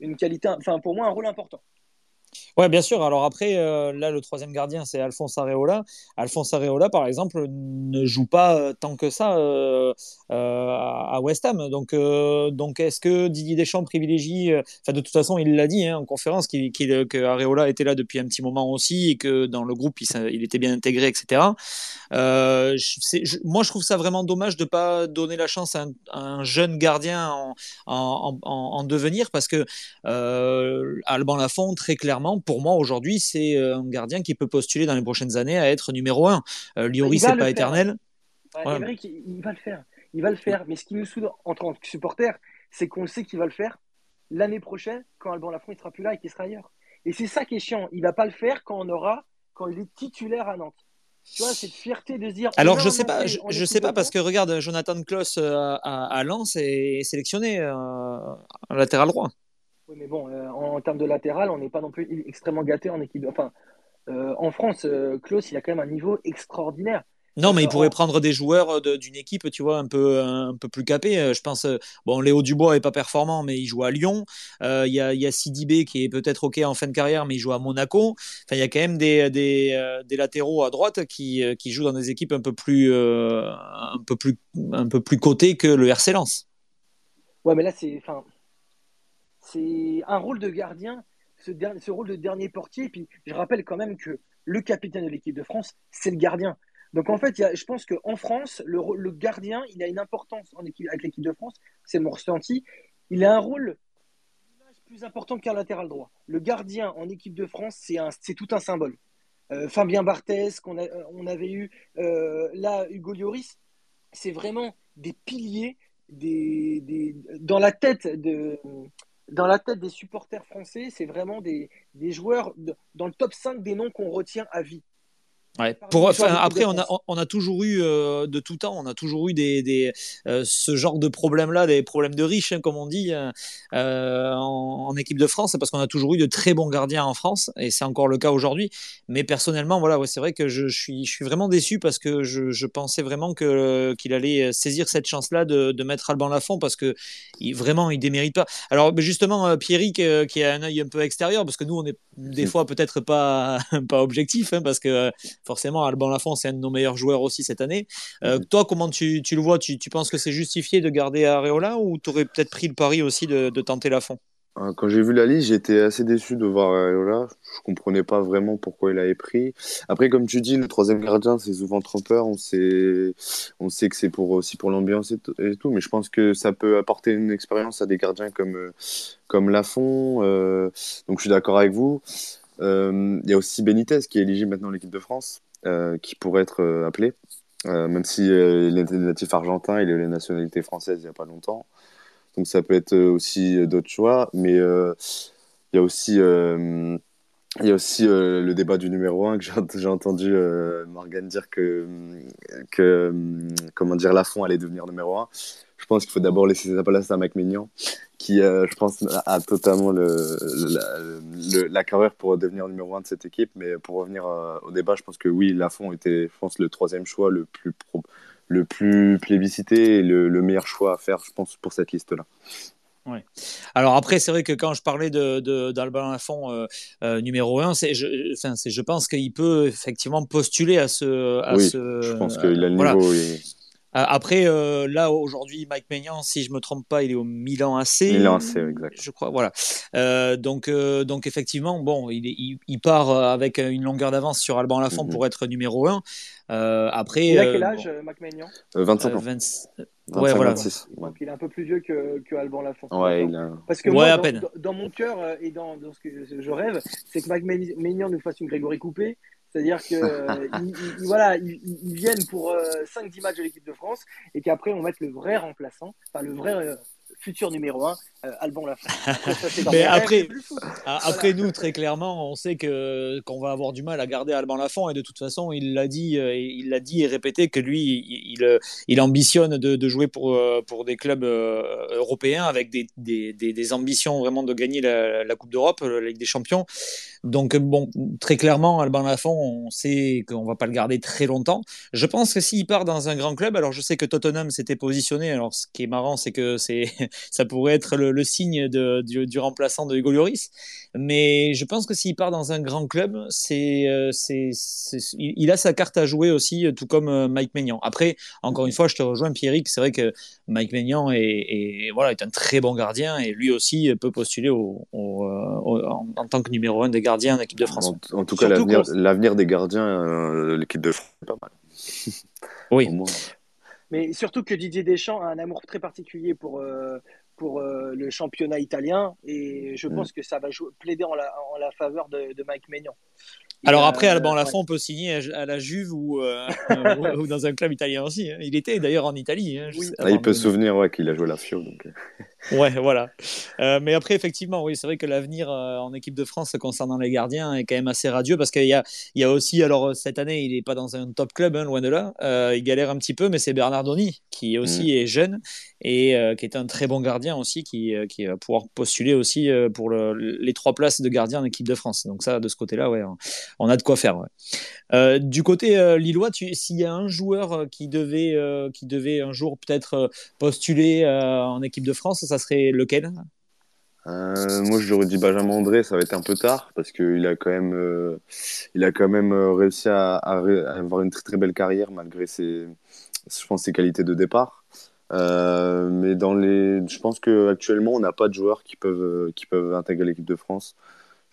C: une qualité, enfin pour moi un rôle important.
A: Ouais, bien sûr. Alors après, euh, là, le troisième gardien, c'est Alphonse Areola. Alphonse Areola, par exemple, ne joue pas euh, tant que ça euh, à West Ham. Donc, donc est-ce que Didier Deschamps privilégie Enfin, de toute façon, il l'a dit hein, en conférence qu'il, que Areola était là depuis un petit moment aussi et que dans le groupe, il, était bien intégré, etc. moi, je trouve ça vraiment dommage de ne pas donner la chance à un, jeune gardien en, en, en, devenir parce que Alban Lafont, très clairement, pour moi, aujourd'hui, c'est euh, un gardien qui peut postuler dans les prochaines années à être numéro 1. Euh, Liori, c'est pas éternel.
C: il va le faire. Il va le faire. Mais ce qui nous soude en tant que supporter, c'est qu'on sait qu'il va le faire l'année prochaine quand Alban Lafont ne sera plus là et qu'il sera ailleurs. Et c'est ça qui est chiant. Il va pas le faire quand on aura, quand il est titulaire à Nantes. Tu vois, cette fierté de dire.
A: Alors, je sais pas, je, sais pas, parce que regarde, Jonathan Kloss euh, à, Lens est sélectionné en latéral droit.
C: Oui, mais bon, euh, en, termes de latéral, on n'est pas non plus extrêmement gâté en équipe. Enfin, euh, en France, euh, Klaus, il a quand même un niveau extraordinaire.
A: Non, mais il pourrait prendre des joueurs d'une équipe, tu vois, un peu, un peu plus capé. Je pense, bon, Léo Dubois est pas performant, mais il joue à Lyon. Il y, a, y a Sidibé qui est peut-être OK en fin de carrière, mais il joue à Monaco. Enfin, il y a quand même des, des, des latéraux à droite qui, qui, jouent dans des équipes un peu plus, un peu plus, un peu plus cotées que le RC Lens.
C: Ouais, mais là, c'est, enfin, c'est un rôle de gardien, ce, ce, rôle de dernier portier. Puis je rappelle quand même que le capitaine de l'équipe de France, c'est le gardien. Donc en fait, je pense qu'en France, le, gardien, il a une importance en équipe, avec l'équipe de France, c'est mon ressenti. Il a un rôle plus important qu'un latéral droit. Le gardien en équipe de France, c'est tout un symbole. Euh, Fabien Barthez, qu'on on avait eu euh, là, Hugo Lloris, c'est vraiment des piliers dans la tête de, dans la tête des supporters français, c'est vraiment des, des joueurs dans le top 5 des noms qu'on retient à vie.
A: Pour, après, on a, on a, toujours eu euh, de tout temps, on a toujours eu des, des euh, ce genre de problèmes-là, des problèmes de riches, hein, comme on dit, euh, en, équipe de France, parce qu'on a toujours eu de très bons gardiens en France, et c'est encore le cas aujourd'hui. Mais personnellement, voilà, ouais, c'est vrai que je, je, suis, je suis vraiment déçu parce que je, je pensais vraiment que qu'il allait saisir cette chance-là de, de, mettre Alban Lafont parce que il, vraiment, il démérite pas. Alors, justement, Pierrick, qui a un œil un peu extérieur, parce que nous, on est des fois peut-être pas pas objectif, hein, parce que forcément, Alban Lafont, c'est un de nos meilleurs joueurs aussi cette année. Euh, toi, comment tu, le vois? Tu, penses que c'est justifié de garder Areola ou tu aurais peut-être pris le pari aussi de, tenter Lafont?
B: Euh, quand j'ai vu la liste, j'étais assez déçu de voir Areola. Je comprenais pas vraiment pourquoi il avait pris. Après, comme tu dis, le troisième gardien, c'est souvent trompeur. On sait, on sait que c'est pour aussi pour l'ambiance et, tout, mais je pense que ça peut apporter une expérience à des gardiens comme euh, comme Lafont. donc, je suis d'accord avec vous. Il y a aussi Benitez qui est éligible maintenant à l'équipe de France. Euh, qui pourrait être euh, appelé, euh, même si il est natif argentin, il a eu la nationalité française il n'y a pas longtemps. Donc ça peut être aussi d'autres choix, mais il y a aussi il y a aussi le débat du numéro 1 que j'ai entendu Morgan dire que, que comment dire Lafont allait devenir numéro 1. Je pense qu'il faut d'abord laisser sa place à Mac qui, euh, je pense, a totalement le, la, carrière pour devenir numéro un de cette équipe. Mais pour revenir euh, au débat, je pense que oui, Lafont était, je pense, le troisième choix le plus, le plus plébiscité et le, meilleur choix à faire, je pense, pour cette liste-là.
A: Ouais. Alors après, c'est vrai que quand je parlais d'Albin de, Lafont euh, numéro 1, c'est, je, enfin, je pense qu'il peut effectivement postuler à ce. À
B: oui,
A: ce,
B: je pense qu'il a le niveau.
A: Euh, après, euh, là, aujourd'hui, Mike Maignan, si je me trompe pas, il est au Milan AC.
B: Milan AC, exact.
A: Je crois, voilà. Euh, donc, donc, effectivement, bon, il, il, part avec une longueur d'avance sur Alban Lafont mhm. pour être numéro 1. après,
C: il a quel âge, Mike Maignan?
B: 25 ans.
A: 20...
B: ouais, voilà.
C: Donc, il est un peu plus vieux que, que Alban Lafont.
B: Ouais, il a...
C: Parce que moi, à dans, peine. Dans, mon cœur et dans, dans, ce que je rêve, c'est que Mike Maignan nous fasse une Grégory Coupé, C'est-à-dire que voilà, ils, viennent pour 5-10 matchs de l'équipe de France et qu'après on mette le vrai remplaçant, enfin le vrai futur numéro 1, euh, Alban Lafont.
A: Mais après, après nous, très clairement, on sait que qu'on va avoir du mal à garder Alban Lafont et de toute façon, il l'a dit, euh, il l'a dit et répété que lui, il, il, ambitionne de, de, jouer pour, euh, pour des clubs européens avec des, des, des, ambitions vraiment de gagner la, la Coupe d'Europe, la Ligue des Champions. Donc, bon, très clairement, Alban Lafont, on sait qu'on va pas le garder très longtemps. Je pense que s'il part dans un grand club, alors je sais que Tottenham s'était positionné. Alors, ce qui est marrant, c'est que c'est, ça pourrait être le, signe de, du, remplaçant de Hugo Lloris. Mais je pense que s'il part dans un grand club, c'est, euh, c'est, il a sa carte à jouer aussi, tout comme euh, Mike Maignan. Après, encore une fois, je te rejoins, Pierrick. C'est vrai que Mike Maignan est, voilà, est un très bon gardien et lui aussi peut postuler au, euh, en, en, tant que numéro un des gardiens en équipe de France.
B: En, tout cas, l'avenir des gardiens, euh, l'équipe de France, c'est pas mal.
A: oui.
C: Mais surtout que Didier Deschamps a un amour très particulier pour, euh, pour euh, le championnat italien et je mm. pense que ça va plaider en la, en la faveur de, de Mike Maignan.
A: Alors après, Alban Lafont, on peut signer à la Juve ou, euh, ou, dans un club italien aussi. Hein. Il était d'ailleurs en Italie. Hein,
B: ah, il peut se souvenir ouais, qu'il a joué la Fio. Donc...
A: Euh. ouais, voilà. Euh, mais après, effectivement, oui, c'est vrai que l'avenir en équipe de France concernant les gardiens est quand même assez radieux parce qu'il y a, il y a aussi, alors cette année, il n'est pas dans un top club, hein, loin de là. il galère un petit peu, mais c'est Bernardoni qui aussi mm. est jeune et qui est un très bon gardien aussi qui, qui va pouvoir postuler aussi pour le, les trois places de gardien en équipe de France. Donc ça, de ce côté-là, ouais on a de quoi faire. Euh, du côté euh, lillois, s'il y a un joueur euh, qui devait, qui devait un jour peut-être postuler en équipe de France, ça serait lequel?
B: Moi, j'aurais dit Benjamin André, ça va être un peu tard parce qu'il a quand même, il a quand même réussi à, avoir une très très belle carrière malgré ses, je pense, ses qualités de départ. mais dans les, je pense qu'actuellement, on n'a pas de joueurs qui peuvent, qui peuvent intégrer l'équipe de France.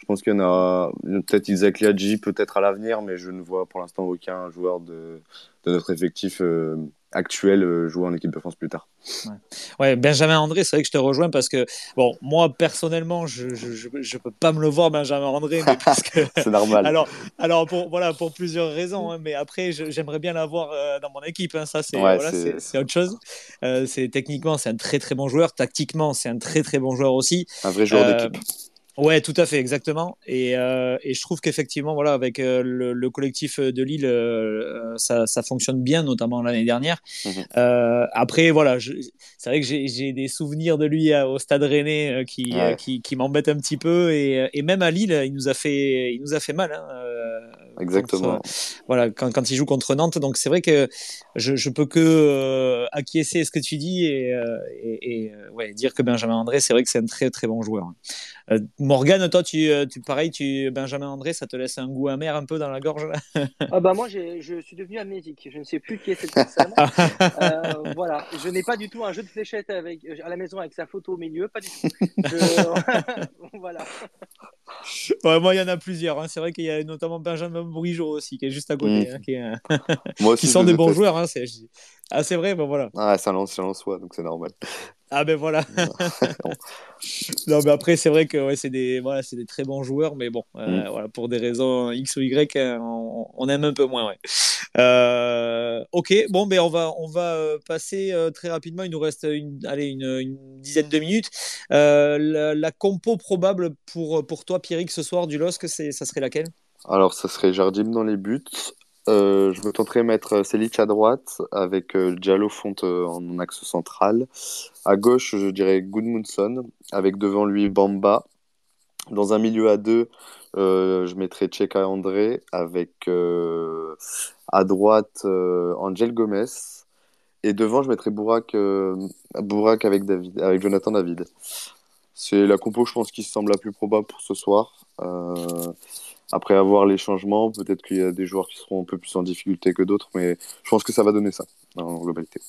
B: Je pense qu'il y en a peut-être Isaac Liadji, peut-être à l'avenir, mais je ne vois pour l'instant aucun joueur de, notre effectif euh, actuel euh, jouer en équipe de France plus tard.
A: Ouais. Benjamin André, c'est vrai que je te rejoins parce que, bon, moi personnellement, je ne peux pas me le voir, Benjamin André, mais parce que.
B: c'est normal.
A: Alors, alors pour, voilà, pour plusieurs raisons, hein, mais après, j'aimerais bien l'avoir euh, dans mon équipe. Hein, ça, c'est voilà, c'est autre chose. c'est techniquement, c'est un très très bon joueur. Tactiquement, c'est un très très bon joueur aussi.
B: Un vrai joueur d'équipe.
A: Ouais, tout à fait, exactement. Et, euh, et je trouve qu'effectivement, voilà, avec euh, le, collectif de Lille, euh, ça, ça, fonctionne bien, notamment l'année dernière. Mhm. après, voilà, c'est vrai que j'ai des souvenirs de lui au Stade Rennais qui, qui, qui m'embêtent un petit peu. Et, et, même à Lille, il nous a fait, il nous a fait mal. Hein,
B: exactement.
A: voilà, quand, quand, il joue contre Nantes. Donc c'est vrai que je, je peux que acquiescer à ce que tu dis et, et, ouais, dire que Benjamin André, c'est vrai que c'est un très très bon joueur. Euh, Morgane, toi, tu, euh, tu, pareil, tu, Benjamin André, ça te laisse un goût amer un peu dans la gorge là?
C: Ah bah Moi, je suis devenu amnésique. Je ne sais plus qui est cette personne. euh, voilà. Je n'ai pas du tout un jeu de fléchettes avec, à la maison avec sa photo au milieu, pas du tout. voilà.
A: Moi, il y en a plusieurs. Hein. C'est vrai qu'il y a notamment Benjamin Bourigeau aussi, qui est juste à côté. Mmh. Hein, qui, est, qui sont des bons joueurs. Hein, c'est... Ah, c'est vrai, ben voilà.
B: Ah, ça lance, ça lance soi, donc c'est normal.
A: Ah ben voilà. non mais après c'est vrai que ouais, c'est des voilà c'est des très bons joueurs mais bon euh, mm. voilà pour des raisons X ou Y hein, on, aime un peu moins ouais. Euh, ok bon ben on va on va euh, passer très rapidement il nous reste une allez une, dizaine de minutes la, compo probable pour pour toi Pierrick ce soir du LOSC c'est ça serait laquelle?
B: Alors ça serait Jardim dans les buts euh, je me tenterai mettre Selic à droite avec euh, Diallo Fonte euh, en axe central. À gauche, je dirais Goodmundson avec devant lui Bamba. Dans un milieu à deux, je mettrai Cheka André avec à droite Angel Gomez. Et devant, je mettrai Bourak, Bourak avec, David, avec Jonathan David. C'est la compo, je pense, qui semble la plus probable pour ce soir. Après avoir les changements, peut-être qu'il y a des joueurs qui seront un peu plus en difficulté que d'autres, mais je pense que ça va donner ça en globalité.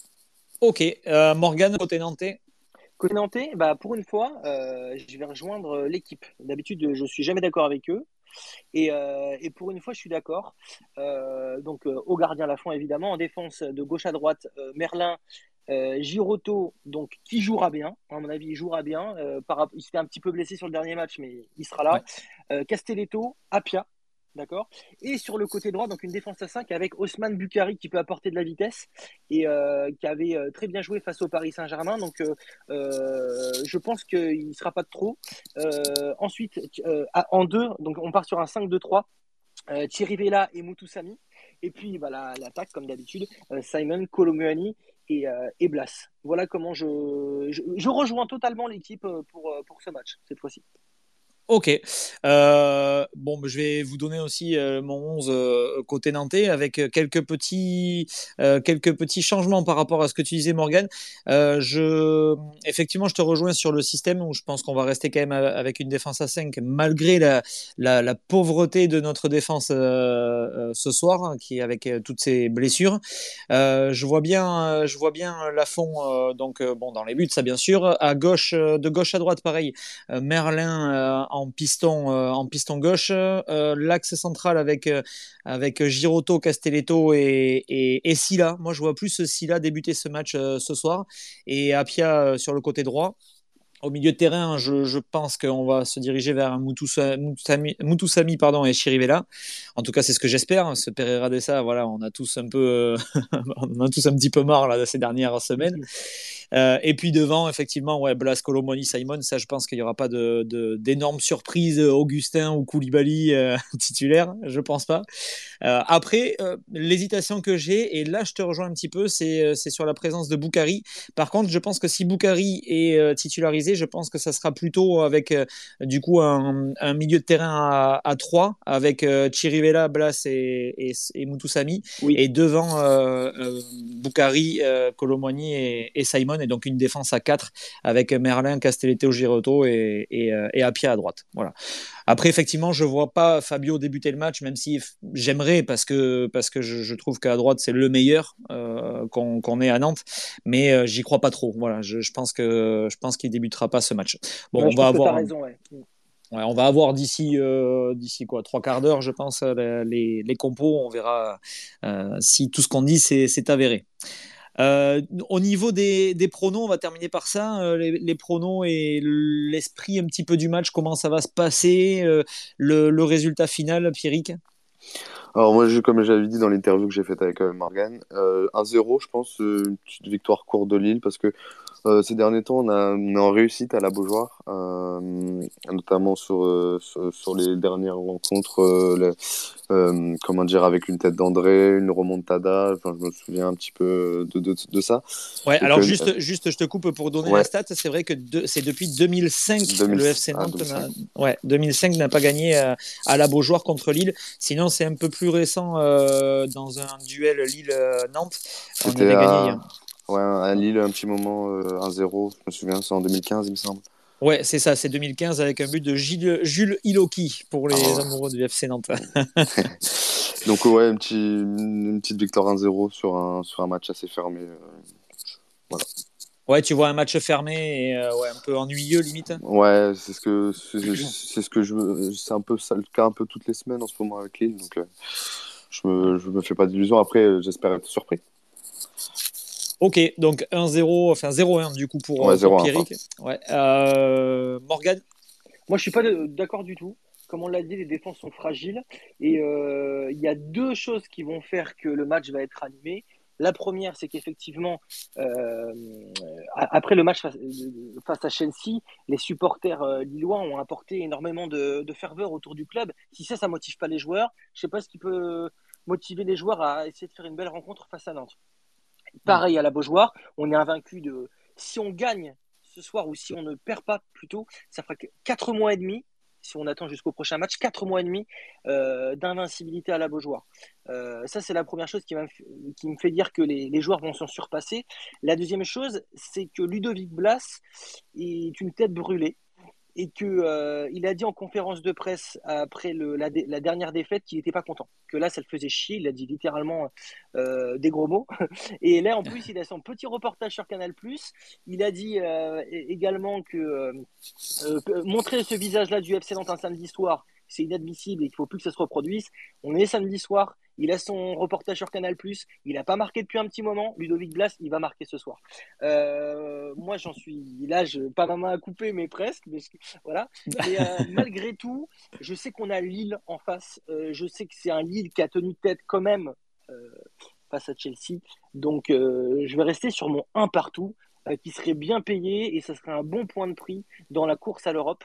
A: Ok, euh, Morgan, côté nantais
C: Côté nantais, bah, pour une fois, euh, je vais rejoindre l'équipe. D'habitude, je ne suis jamais d'accord avec eux. Et, euh, et, pour une fois, je suis d'accord. Euh, donc, au gardien Lafont, évidemment. En défense, de gauche à droite, Merlin euh, Giroto, donc, qui jouera bien, à mon avis, il jouera bien. Euh, par, il s'était un petit peu blessé sur le dernier match, mais il sera là. Euh, Castelletto, Apia, D'accord Et sur le côté droit, donc une défense à 5 avec Osman Bukari qui peut apporter de la vitesse et euh, qui avait euh, très bien joué face au Paris Saint-Germain. Donc je pense qu'il ne sera pas de trop. ensuite, en deux, donc on part sur un 5-2-3. Thierry Vella et Sami. Et puis voilà l'attaque, comme d'habitude, Simon Colomuani et, et, Blas. Voilà comment je, rejoins totalement l'équipe pour, pour ce match cette fois-ci.
A: Ok. Euh, bon, je vais vous donner aussi euh, mon 11 euh, côté nantais avec quelques petits, quelques petits changements par rapport à ce que tu disais, Morgan. effectivement, je te rejoins sur le système où je pense qu'on va rester quand même avec une défense à 5 malgré la, pauvreté de notre défense ce soir, hein, qui avec toutes ces blessures. je vois bien, je vois bien donc bon dans les buts, ça bien sûr. À gauche, de gauche à droite, pareil. Merlin en en piston, euh, en piston gauche. Euh, l'axe central avec, euh, avec Giroto, Castelletto et, et, Silla. Moi, je vois plus Silla débuter ce match ce soir. Et Apia sur le côté droit. Au milieu de terrain, je, pense qu'on va se diriger vers Mutusami, pardon, et Chirivella. En tout cas, c'est ce que j'espère. Ce Pereira Dessa, voilà, on a tous un peu, on a tous un petit peu marre là, ces dernières semaines. Euh, et puis devant, effectivement, ouais, Blas, Colomoni, Simon, ça, je pense qu'il n'y aura pas d'énormes de, d'énormes surprises, Augustin ou Koulibaly euh, titulaire, je pense pas. Euh, après, l'hésitation que j'ai, et là, je te rejoins un petit peu, c'est sur la présence de Boukari. Par contre, je pense que si Boukari est titularisé, je pense que ça sera plutôt avec, du coup, un, milieu de terrain à, à 3, avec Chirivella, Blas et, et, et Mutusami, et devant Boukari, Colomoni et, et Simon et donc une défense à 4 avec Merlin, Castelletto, Girotto et, et, euh, et Apia à droite. Voilà. Après, effectivement, je vois pas Fabio débuter le match, même si j'aimerais parce que, parce que je, trouve qu'à droite, c'est le meilleur euh, qu'on ait ait à Nantes, mais euh, j'y crois pas trop. Voilà, je, je pense qu'il débutera pas ce match.
C: Bon, on va avoir. Raison,
A: on va avoir d'ici d'ici quoi trois quarts d'heure, je pense, les, les, compos. On verra si tout ce qu'on dit c'est avéré. Euh, au niveau des, pronos, on va terminer par ça. Euh, les, pronos et l'esprit un petit peu du match, comment ça va se passer, euh, le, résultat final, Pierrick?
B: Alors moi, comme j'avais dit dans l'interview que j'ai faite avec Morgan, 1-0, je pense, une petite victoire courte de Lille parce que euh, ces derniers temps, on, a, on est en réussite à la Beaujoire, euh, notamment sur, euh, sur, les dernières rencontres, comment dire, avec une tête d'André, une remontada. Enfin, je me souviens un petit peu de, de, de ça.
A: Ouais, alors juste, juste, je te coupe pour donner la stat. C'est vrai que c'est depuis 2005 que le FC ah, Nantes, ouais, 2005 n'a pas gagné à la Beaujoire contre Lille. Sinon, c'est un peu plus récent dans un duel Lille-Nantes.
B: On avait gagné. Ouais, à Lille, un petit moment, 1-0, euh, je me souviens, c'est en 2015, il me semble.
A: Ouais, c'est ça, c'est 2015 avec un but de Gilles, Jules Iloki pour les ah amoureux du FC Nantes.
B: Donc, ouais, une, petit, une petite victoire 1-0 sur un, sur un match assez fermé. Euh, voilà.
A: Ouais, tu vois un match fermé et euh, ouais, un peu ennuyeux limite.
B: Ouais, c'est ce que c'est ce que je c'est un peu ça le cas un peu toutes les semaines en ce moment avec Lille donc je me je me fais pas d'illusions après j'espère être surpris.
A: Ok, donc 1-0, enfin 0-1 du coup pour, ouais, pour Pierrick. Ouais. Euh, Morgan
C: Moi je suis pas d'accord du tout. Comme on l'a dit, les défenses sont fragiles. Et euh, il y a deux choses qui vont faire que le match va être animé. La première, c'est qu'effectivement, euh, après le match face, à Chelsea, les supporters lillois ont apporté énormément de, de, ferveur autour du club. Si ça, ça motive pas les joueurs, je sais pas ce qui peut motiver les joueurs à essayer de faire une belle rencontre face à Nantes. Pareil à la Beaujoire, on est invaincu de. Si on gagne ce soir ou si on ne perd pas plutôt, ça fera 4 mois et demi, si on attend jusqu'au prochain match, 4 mois et demi euh, d'invincibilité à la Beaujoire. Euh, ça, c'est la première chose qui, me fait dire que les joueurs vont s'en surpasser. La deuxième chose, c'est que Ludovic Blas est une tête brûlée et qu'il euh, il a dit en conférence de presse après le, la, dernière défaite qu'il n'était pas content, que là ça le faisait chier, il a dit littéralement euh, des gros mots. Et là en plus il a son petit reportage sur Canal+, il a dit euh, également que montrer ce visage-là du FC Nantes un samedi soir, c'est inadmissible et qu'il faut plus que ça se reproduise. On est samedi soir, il a son reportage sur Canal+, il n'a pas marqué depuis un petit moment. Ludovic Blas, il va marquer ce soir. Euh, moi, j'en suis là, je, pas ma main à couper, mais presque. voilà. Et euh, malgré tout, je sais qu'on a Lille en face. Euh, je sais que c'est un Lille qui a tenu tête quand même face à Chelsea. Donc, je vais rester sur mon 1 partout, qui serait bien payé et ça serait un bon point de prix dans la course à l'Europe.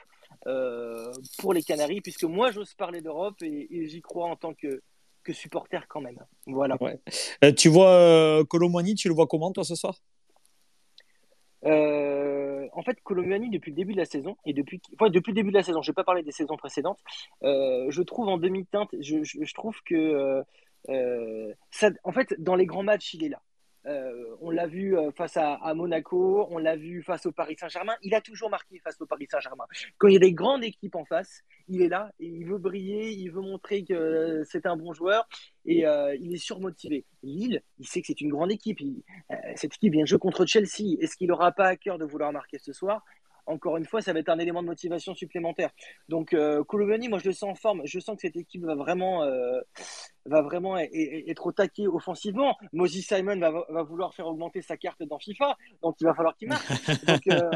C: Pour les Canaries, puisque moi j'ose parler d'Europe et j'y crois en tant que, que supporter quand même. Voilà.
A: Euh, tu vois euh, tu le vois comment toi ce soir?
C: Euh, en fait, Colomani, depuis le début de la saison, et depuis, enfin, depuis le début de la saison, je ne vais pas parler des saisons précédentes, euh, je trouve en demi-teinte, je, je, trouve que, ça, en fait, dans les grands matchs, il est là. Euh, on l'a vu euh, face à, Monaco, on l'a vu face au Paris Saint-Germain. Il a toujours marqué face au Paris Saint-Germain. Quand il y a des grandes équipes en face, il est là et il veut briller, il veut montrer que c'est un bon joueur et euh, il est surmotivé. Lille, il sait que c'est une grande équipe. cette équipe vient jouer contre Chelsea. Est-ce qu'il n'aura pas à cœur de vouloir marquer ce soir? Encore une fois, ça va être un élément de motivation supplémentaire. Donc, euh, moi, je le sens en forme. Je sens que cette équipe va vraiment, euh, va vraiment être au taquet offensivement. Moses Simon va, vouloir faire augmenter sa carte dans FIFA, donc il va falloir qu'il marque. donc, euh,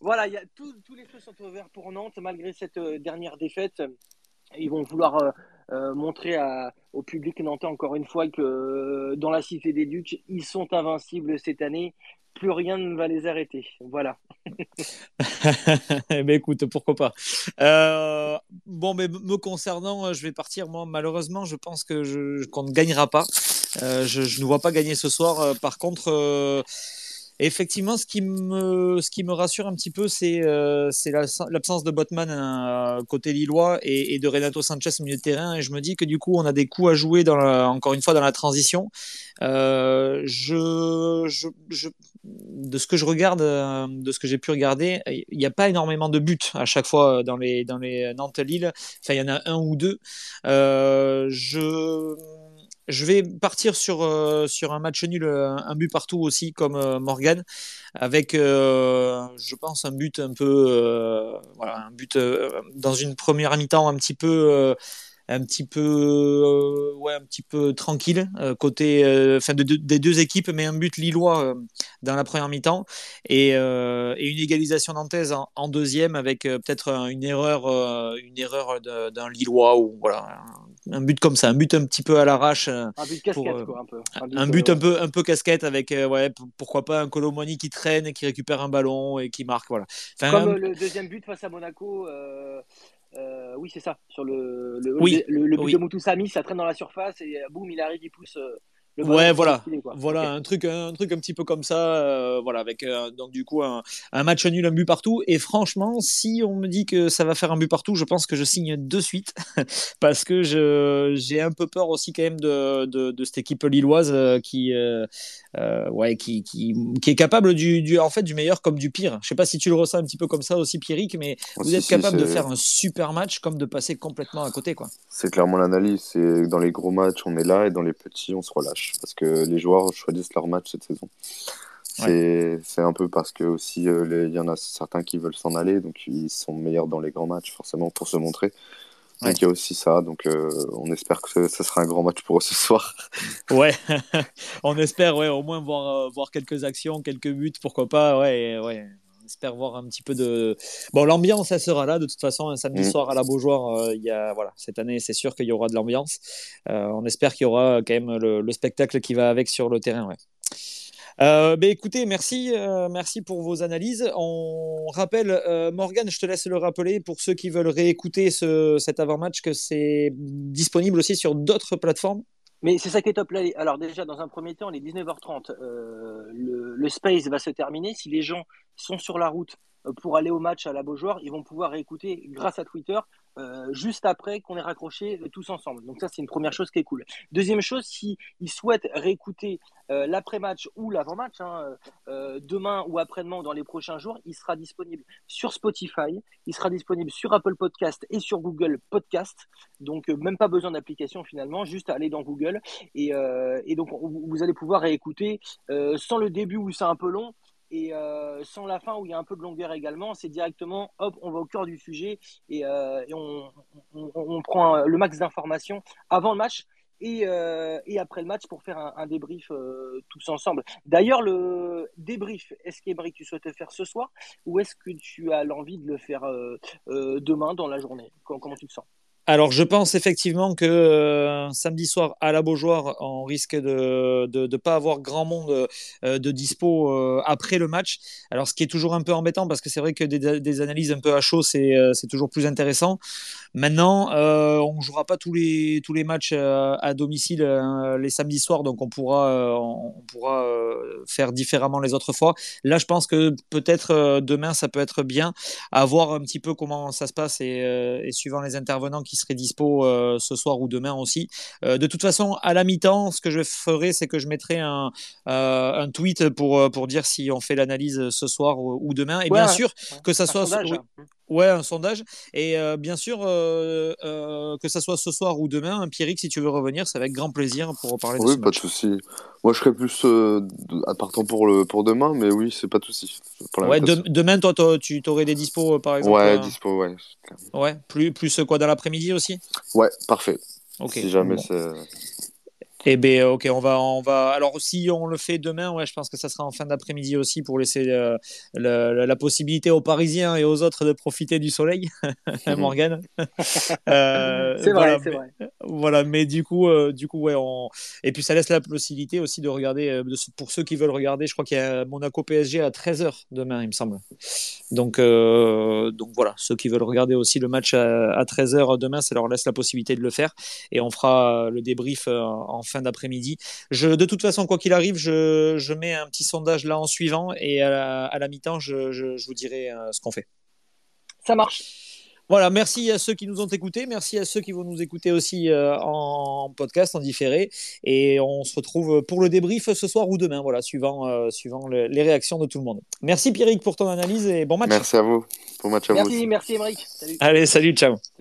C: voilà, y a tous les feux sont ouverts pour Nantes, malgré cette euh, dernière défaite. Ils vont vouloir montrer au public nantais encore une fois que dans la Cité des Ducs, ils sont invincibles cette année plus rien ne va les arrêter. Voilà.
A: mais écoute, pourquoi pas. Euh, bon, mais me concernant, je vais partir. Moi, malheureusement, je pense que je, qu'on ne gagnera pas. Euh, je, ne vois pas gagner ce soir. Euh, par contre, effectivement, ce qui me, ce qui me rassure un petit peu, c'est euh, l'absence de Botman euh, côté lillois et, de Renato Sanchez au milieu de terrain. Et je me dis que du coup, on a des coups à jouer, encore une fois, dans la transition. Euh, de ce que je regarde, euh, de ce que j'ai pu regarder, il n'y a pas énormément de buts à chaque fois dans les, dans les Nantes-Lille. Enfin, il y en a un ou deux. Je je vais partir sur, euh, sur un match nul, euh, un but partout aussi, comme euh, Morgan, avec, je pense, un but un peu, voilà, un but dans une première mi-temps un petit peu un petit peu, euh, ouais, un petit peu tranquille euh, côté, euh, des deux équipes, mais un but lillois dans la première mi-temps et, une égalisation nantaise en, deuxième avec peut-être une erreur, une erreur d'un lillois ou voilà, un but comme ça, un but un petit peu à l'arrache.
C: Un but casquette, quoi, un peu.
A: Un but, un, peu, un peu casquette avec, ouais, pourquoi pas un Colomoni qui traîne et qui récupère un ballon et qui marque, voilà.
C: Comme le deuxième but face à Monaco. Euh, oui, c'est ça. Sur le, le, oui, le, le but oui. de Moutoussami, ça traîne dans la surface et boum, il arrive, il pousse. Euh,
A: ouais, voilà, voilà un truc, un truc un petit peu comme ça, euh, voilà, avec euh, donc du coup un, un, match nul, un but partout. Et franchement, si on me dit que ça va faire un but partout, je pense que je signe de suite parce que je j'ai un peu peur aussi quand même de, de, de cette équipe lilloise euh, qui, euh, ouais, qui, qui, qui, est capable du, du, en fait du meilleur comme du pire. Je sais pas si tu le ressens un petit peu comme ça aussi, Pierrick, mais vous êtes capable de faire un super match comme de passer complètement à côté, quoi.
B: C'est clairement l'analyse. C'est dans les gros matchs on est là et dans les petits on se relâche parce que les joueurs choisissent leur match cette saison. C'est un peu parce que aussi euh, il y en a certains qui veulent s'en aller, donc ils sont meilleurs dans les grands matchs forcément pour se montrer. Donc il y a aussi ça, donc euh, on espère que ce, sera un grand match pour eux ce soir.
A: Ouais, on espère ouais, au moins voir, euh, voir quelques actions, quelques buts, pourquoi pas. Ouais, ouais espère voir un petit peu de. Bon, l'ambiance, elle sera là. De toute façon, un samedi mm. soir à la Beaujoire, euh, y a, voilà, cette année, c'est sûr qu'il y aura de l'ambiance. Euh, on espère qu'il y aura quand même le, spectacle qui va avec sur le terrain. Ouais. Euh, ben, écoutez, merci, merci pour vos analyses. On rappelle, Morgan, je te laisse le rappeler pour ceux qui veulent réécouter ce, cet avant-match que c'est disponible aussi sur d'autres plateformes.
C: Mais c'est ça qui est top là. Alors déjà, dans un premier temps, les 19h30, le, le, space va se terminer. Si les gens sont sur la route euh, pour aller au match à la Beaujoire, ils vont pouvoir écouter grâce à Twitter euh, juste après qu'on ait raccroché tous ensemble. Donc ça, c'est une première chose qui est cool. Deuxième chose, s'ils souhaitent réécouter euh, l'après-match ou l'avant-match, hein, demain ou après-demain ou dans les prochains jours, il sera disponible sur Spotify, il sera disponible sur Apple Podcast et sur Google Podcast. Donc même pas besoin d'application finalement, juste aller dans Google et donc vous allez pouvoir réécouter sans le début où c'est un peu long et sans la fin où il y a un peu de longueur également, c'est directement, hop, on va au cœur du sujet et, on, prend le max d'informations avant le match et, après le match pour faire un, débrief tous ensemble. D'ailleurs, le débrief, est-ce qu'Ebrick, tu souhaites le faire ce soir ou est-ce que tu as l'envie de le faire demain dans la journée? Comment tu te sens?
A: Alors, je pense effectivement que euh, samedi soir à la Beaujoire, on risque de ne pas avoir grand monde euh, de dispo euh, après le match. Alors, ce qui est toujours un peu embêtant parce que c'est vrai que des, analyses un peu à chaud, c'est toujours plus intéressant. Maintenant, on ne jouera pas tous les, tous les matchs à domicile les samedis soirs, donc on pourra, on pourra faire différemment les autres fois. Là, je pense que peut-être demain, ça peut être bien à voir un petit peu comment ça se passe et, et suivant les intervenants qui serait dispo euh, ce soir ou demain aussi. Euh, de toute façon, à la mi-temps, ce que je ferai, c'est que je mettrai un, euh, un tweet pour, pour dire si on fait l'analyse ce soir ou, demain. Et bien sûr, que ça soit. Ouais, un sondage. Et bien sûr, que ça soit ce soir ou demain, Pierrick, si tu veux revenir, c'est avec grand plaisir pour parler de
B: oui,
A: ce
B: pas de souci. Moi, je serais plus à partant pour, le, pour demain, mais oui, c'est pas de souci.
A: Ouais, demain, toi, tu aurais des dispos, par exemple
B: Ouais, dispo, ouais.
A: Ouais, plus, plus quoi dans l'après-midi aussi?
B: Ouais, parfait. Si jamais c'est.
A: Eh bien, ok, on va, on va. Alors, si on le fait demain, ouais, je pense que ça sera en fin d'après-midi aussi pour laisser euh, la possibilité aux Parisiens et aux autres de profiter du soleil, hein, Morgan.
C: euh, c'est vrai, c'est vrai.
A: Voilà, mais du coup, euh, du coup, ouais, on... et puis ça laisse la possibilité aussi de regarder, euh, pour ceux qui veulent regarder, je crois qu'il y a Monaco PSG à 13h demain, il me semble. Donc, donc voilà, ceux qui veulent regarder aussi le match à, à 13h demain, ça leur laisse la possibilité de le faire, et on fera le débrief en fin d'après-midi. de toute façon, quoi qu'il arrive, je, mets un petit sondage là en suivant et à la, mi-temps, je, vous dirai euh, ce qu'on fait.
C: Ça marche.
A: Voilà, merci à ceux qui nous ont écoutés, merci à ceux qui vont nous écouter aussi euh, en podcast, en différé, et on se retrouve pour le débrief ce soir ou demain, voilà, suivant, euh, suivant les réactions de tout le monde. Merci Pierrick pour ton analyse et bon match.
B: Merci à vous, bon match à
C: merci,
B: vous.
C: Merci, merci Émeric.
A: Allez, salut, ciao.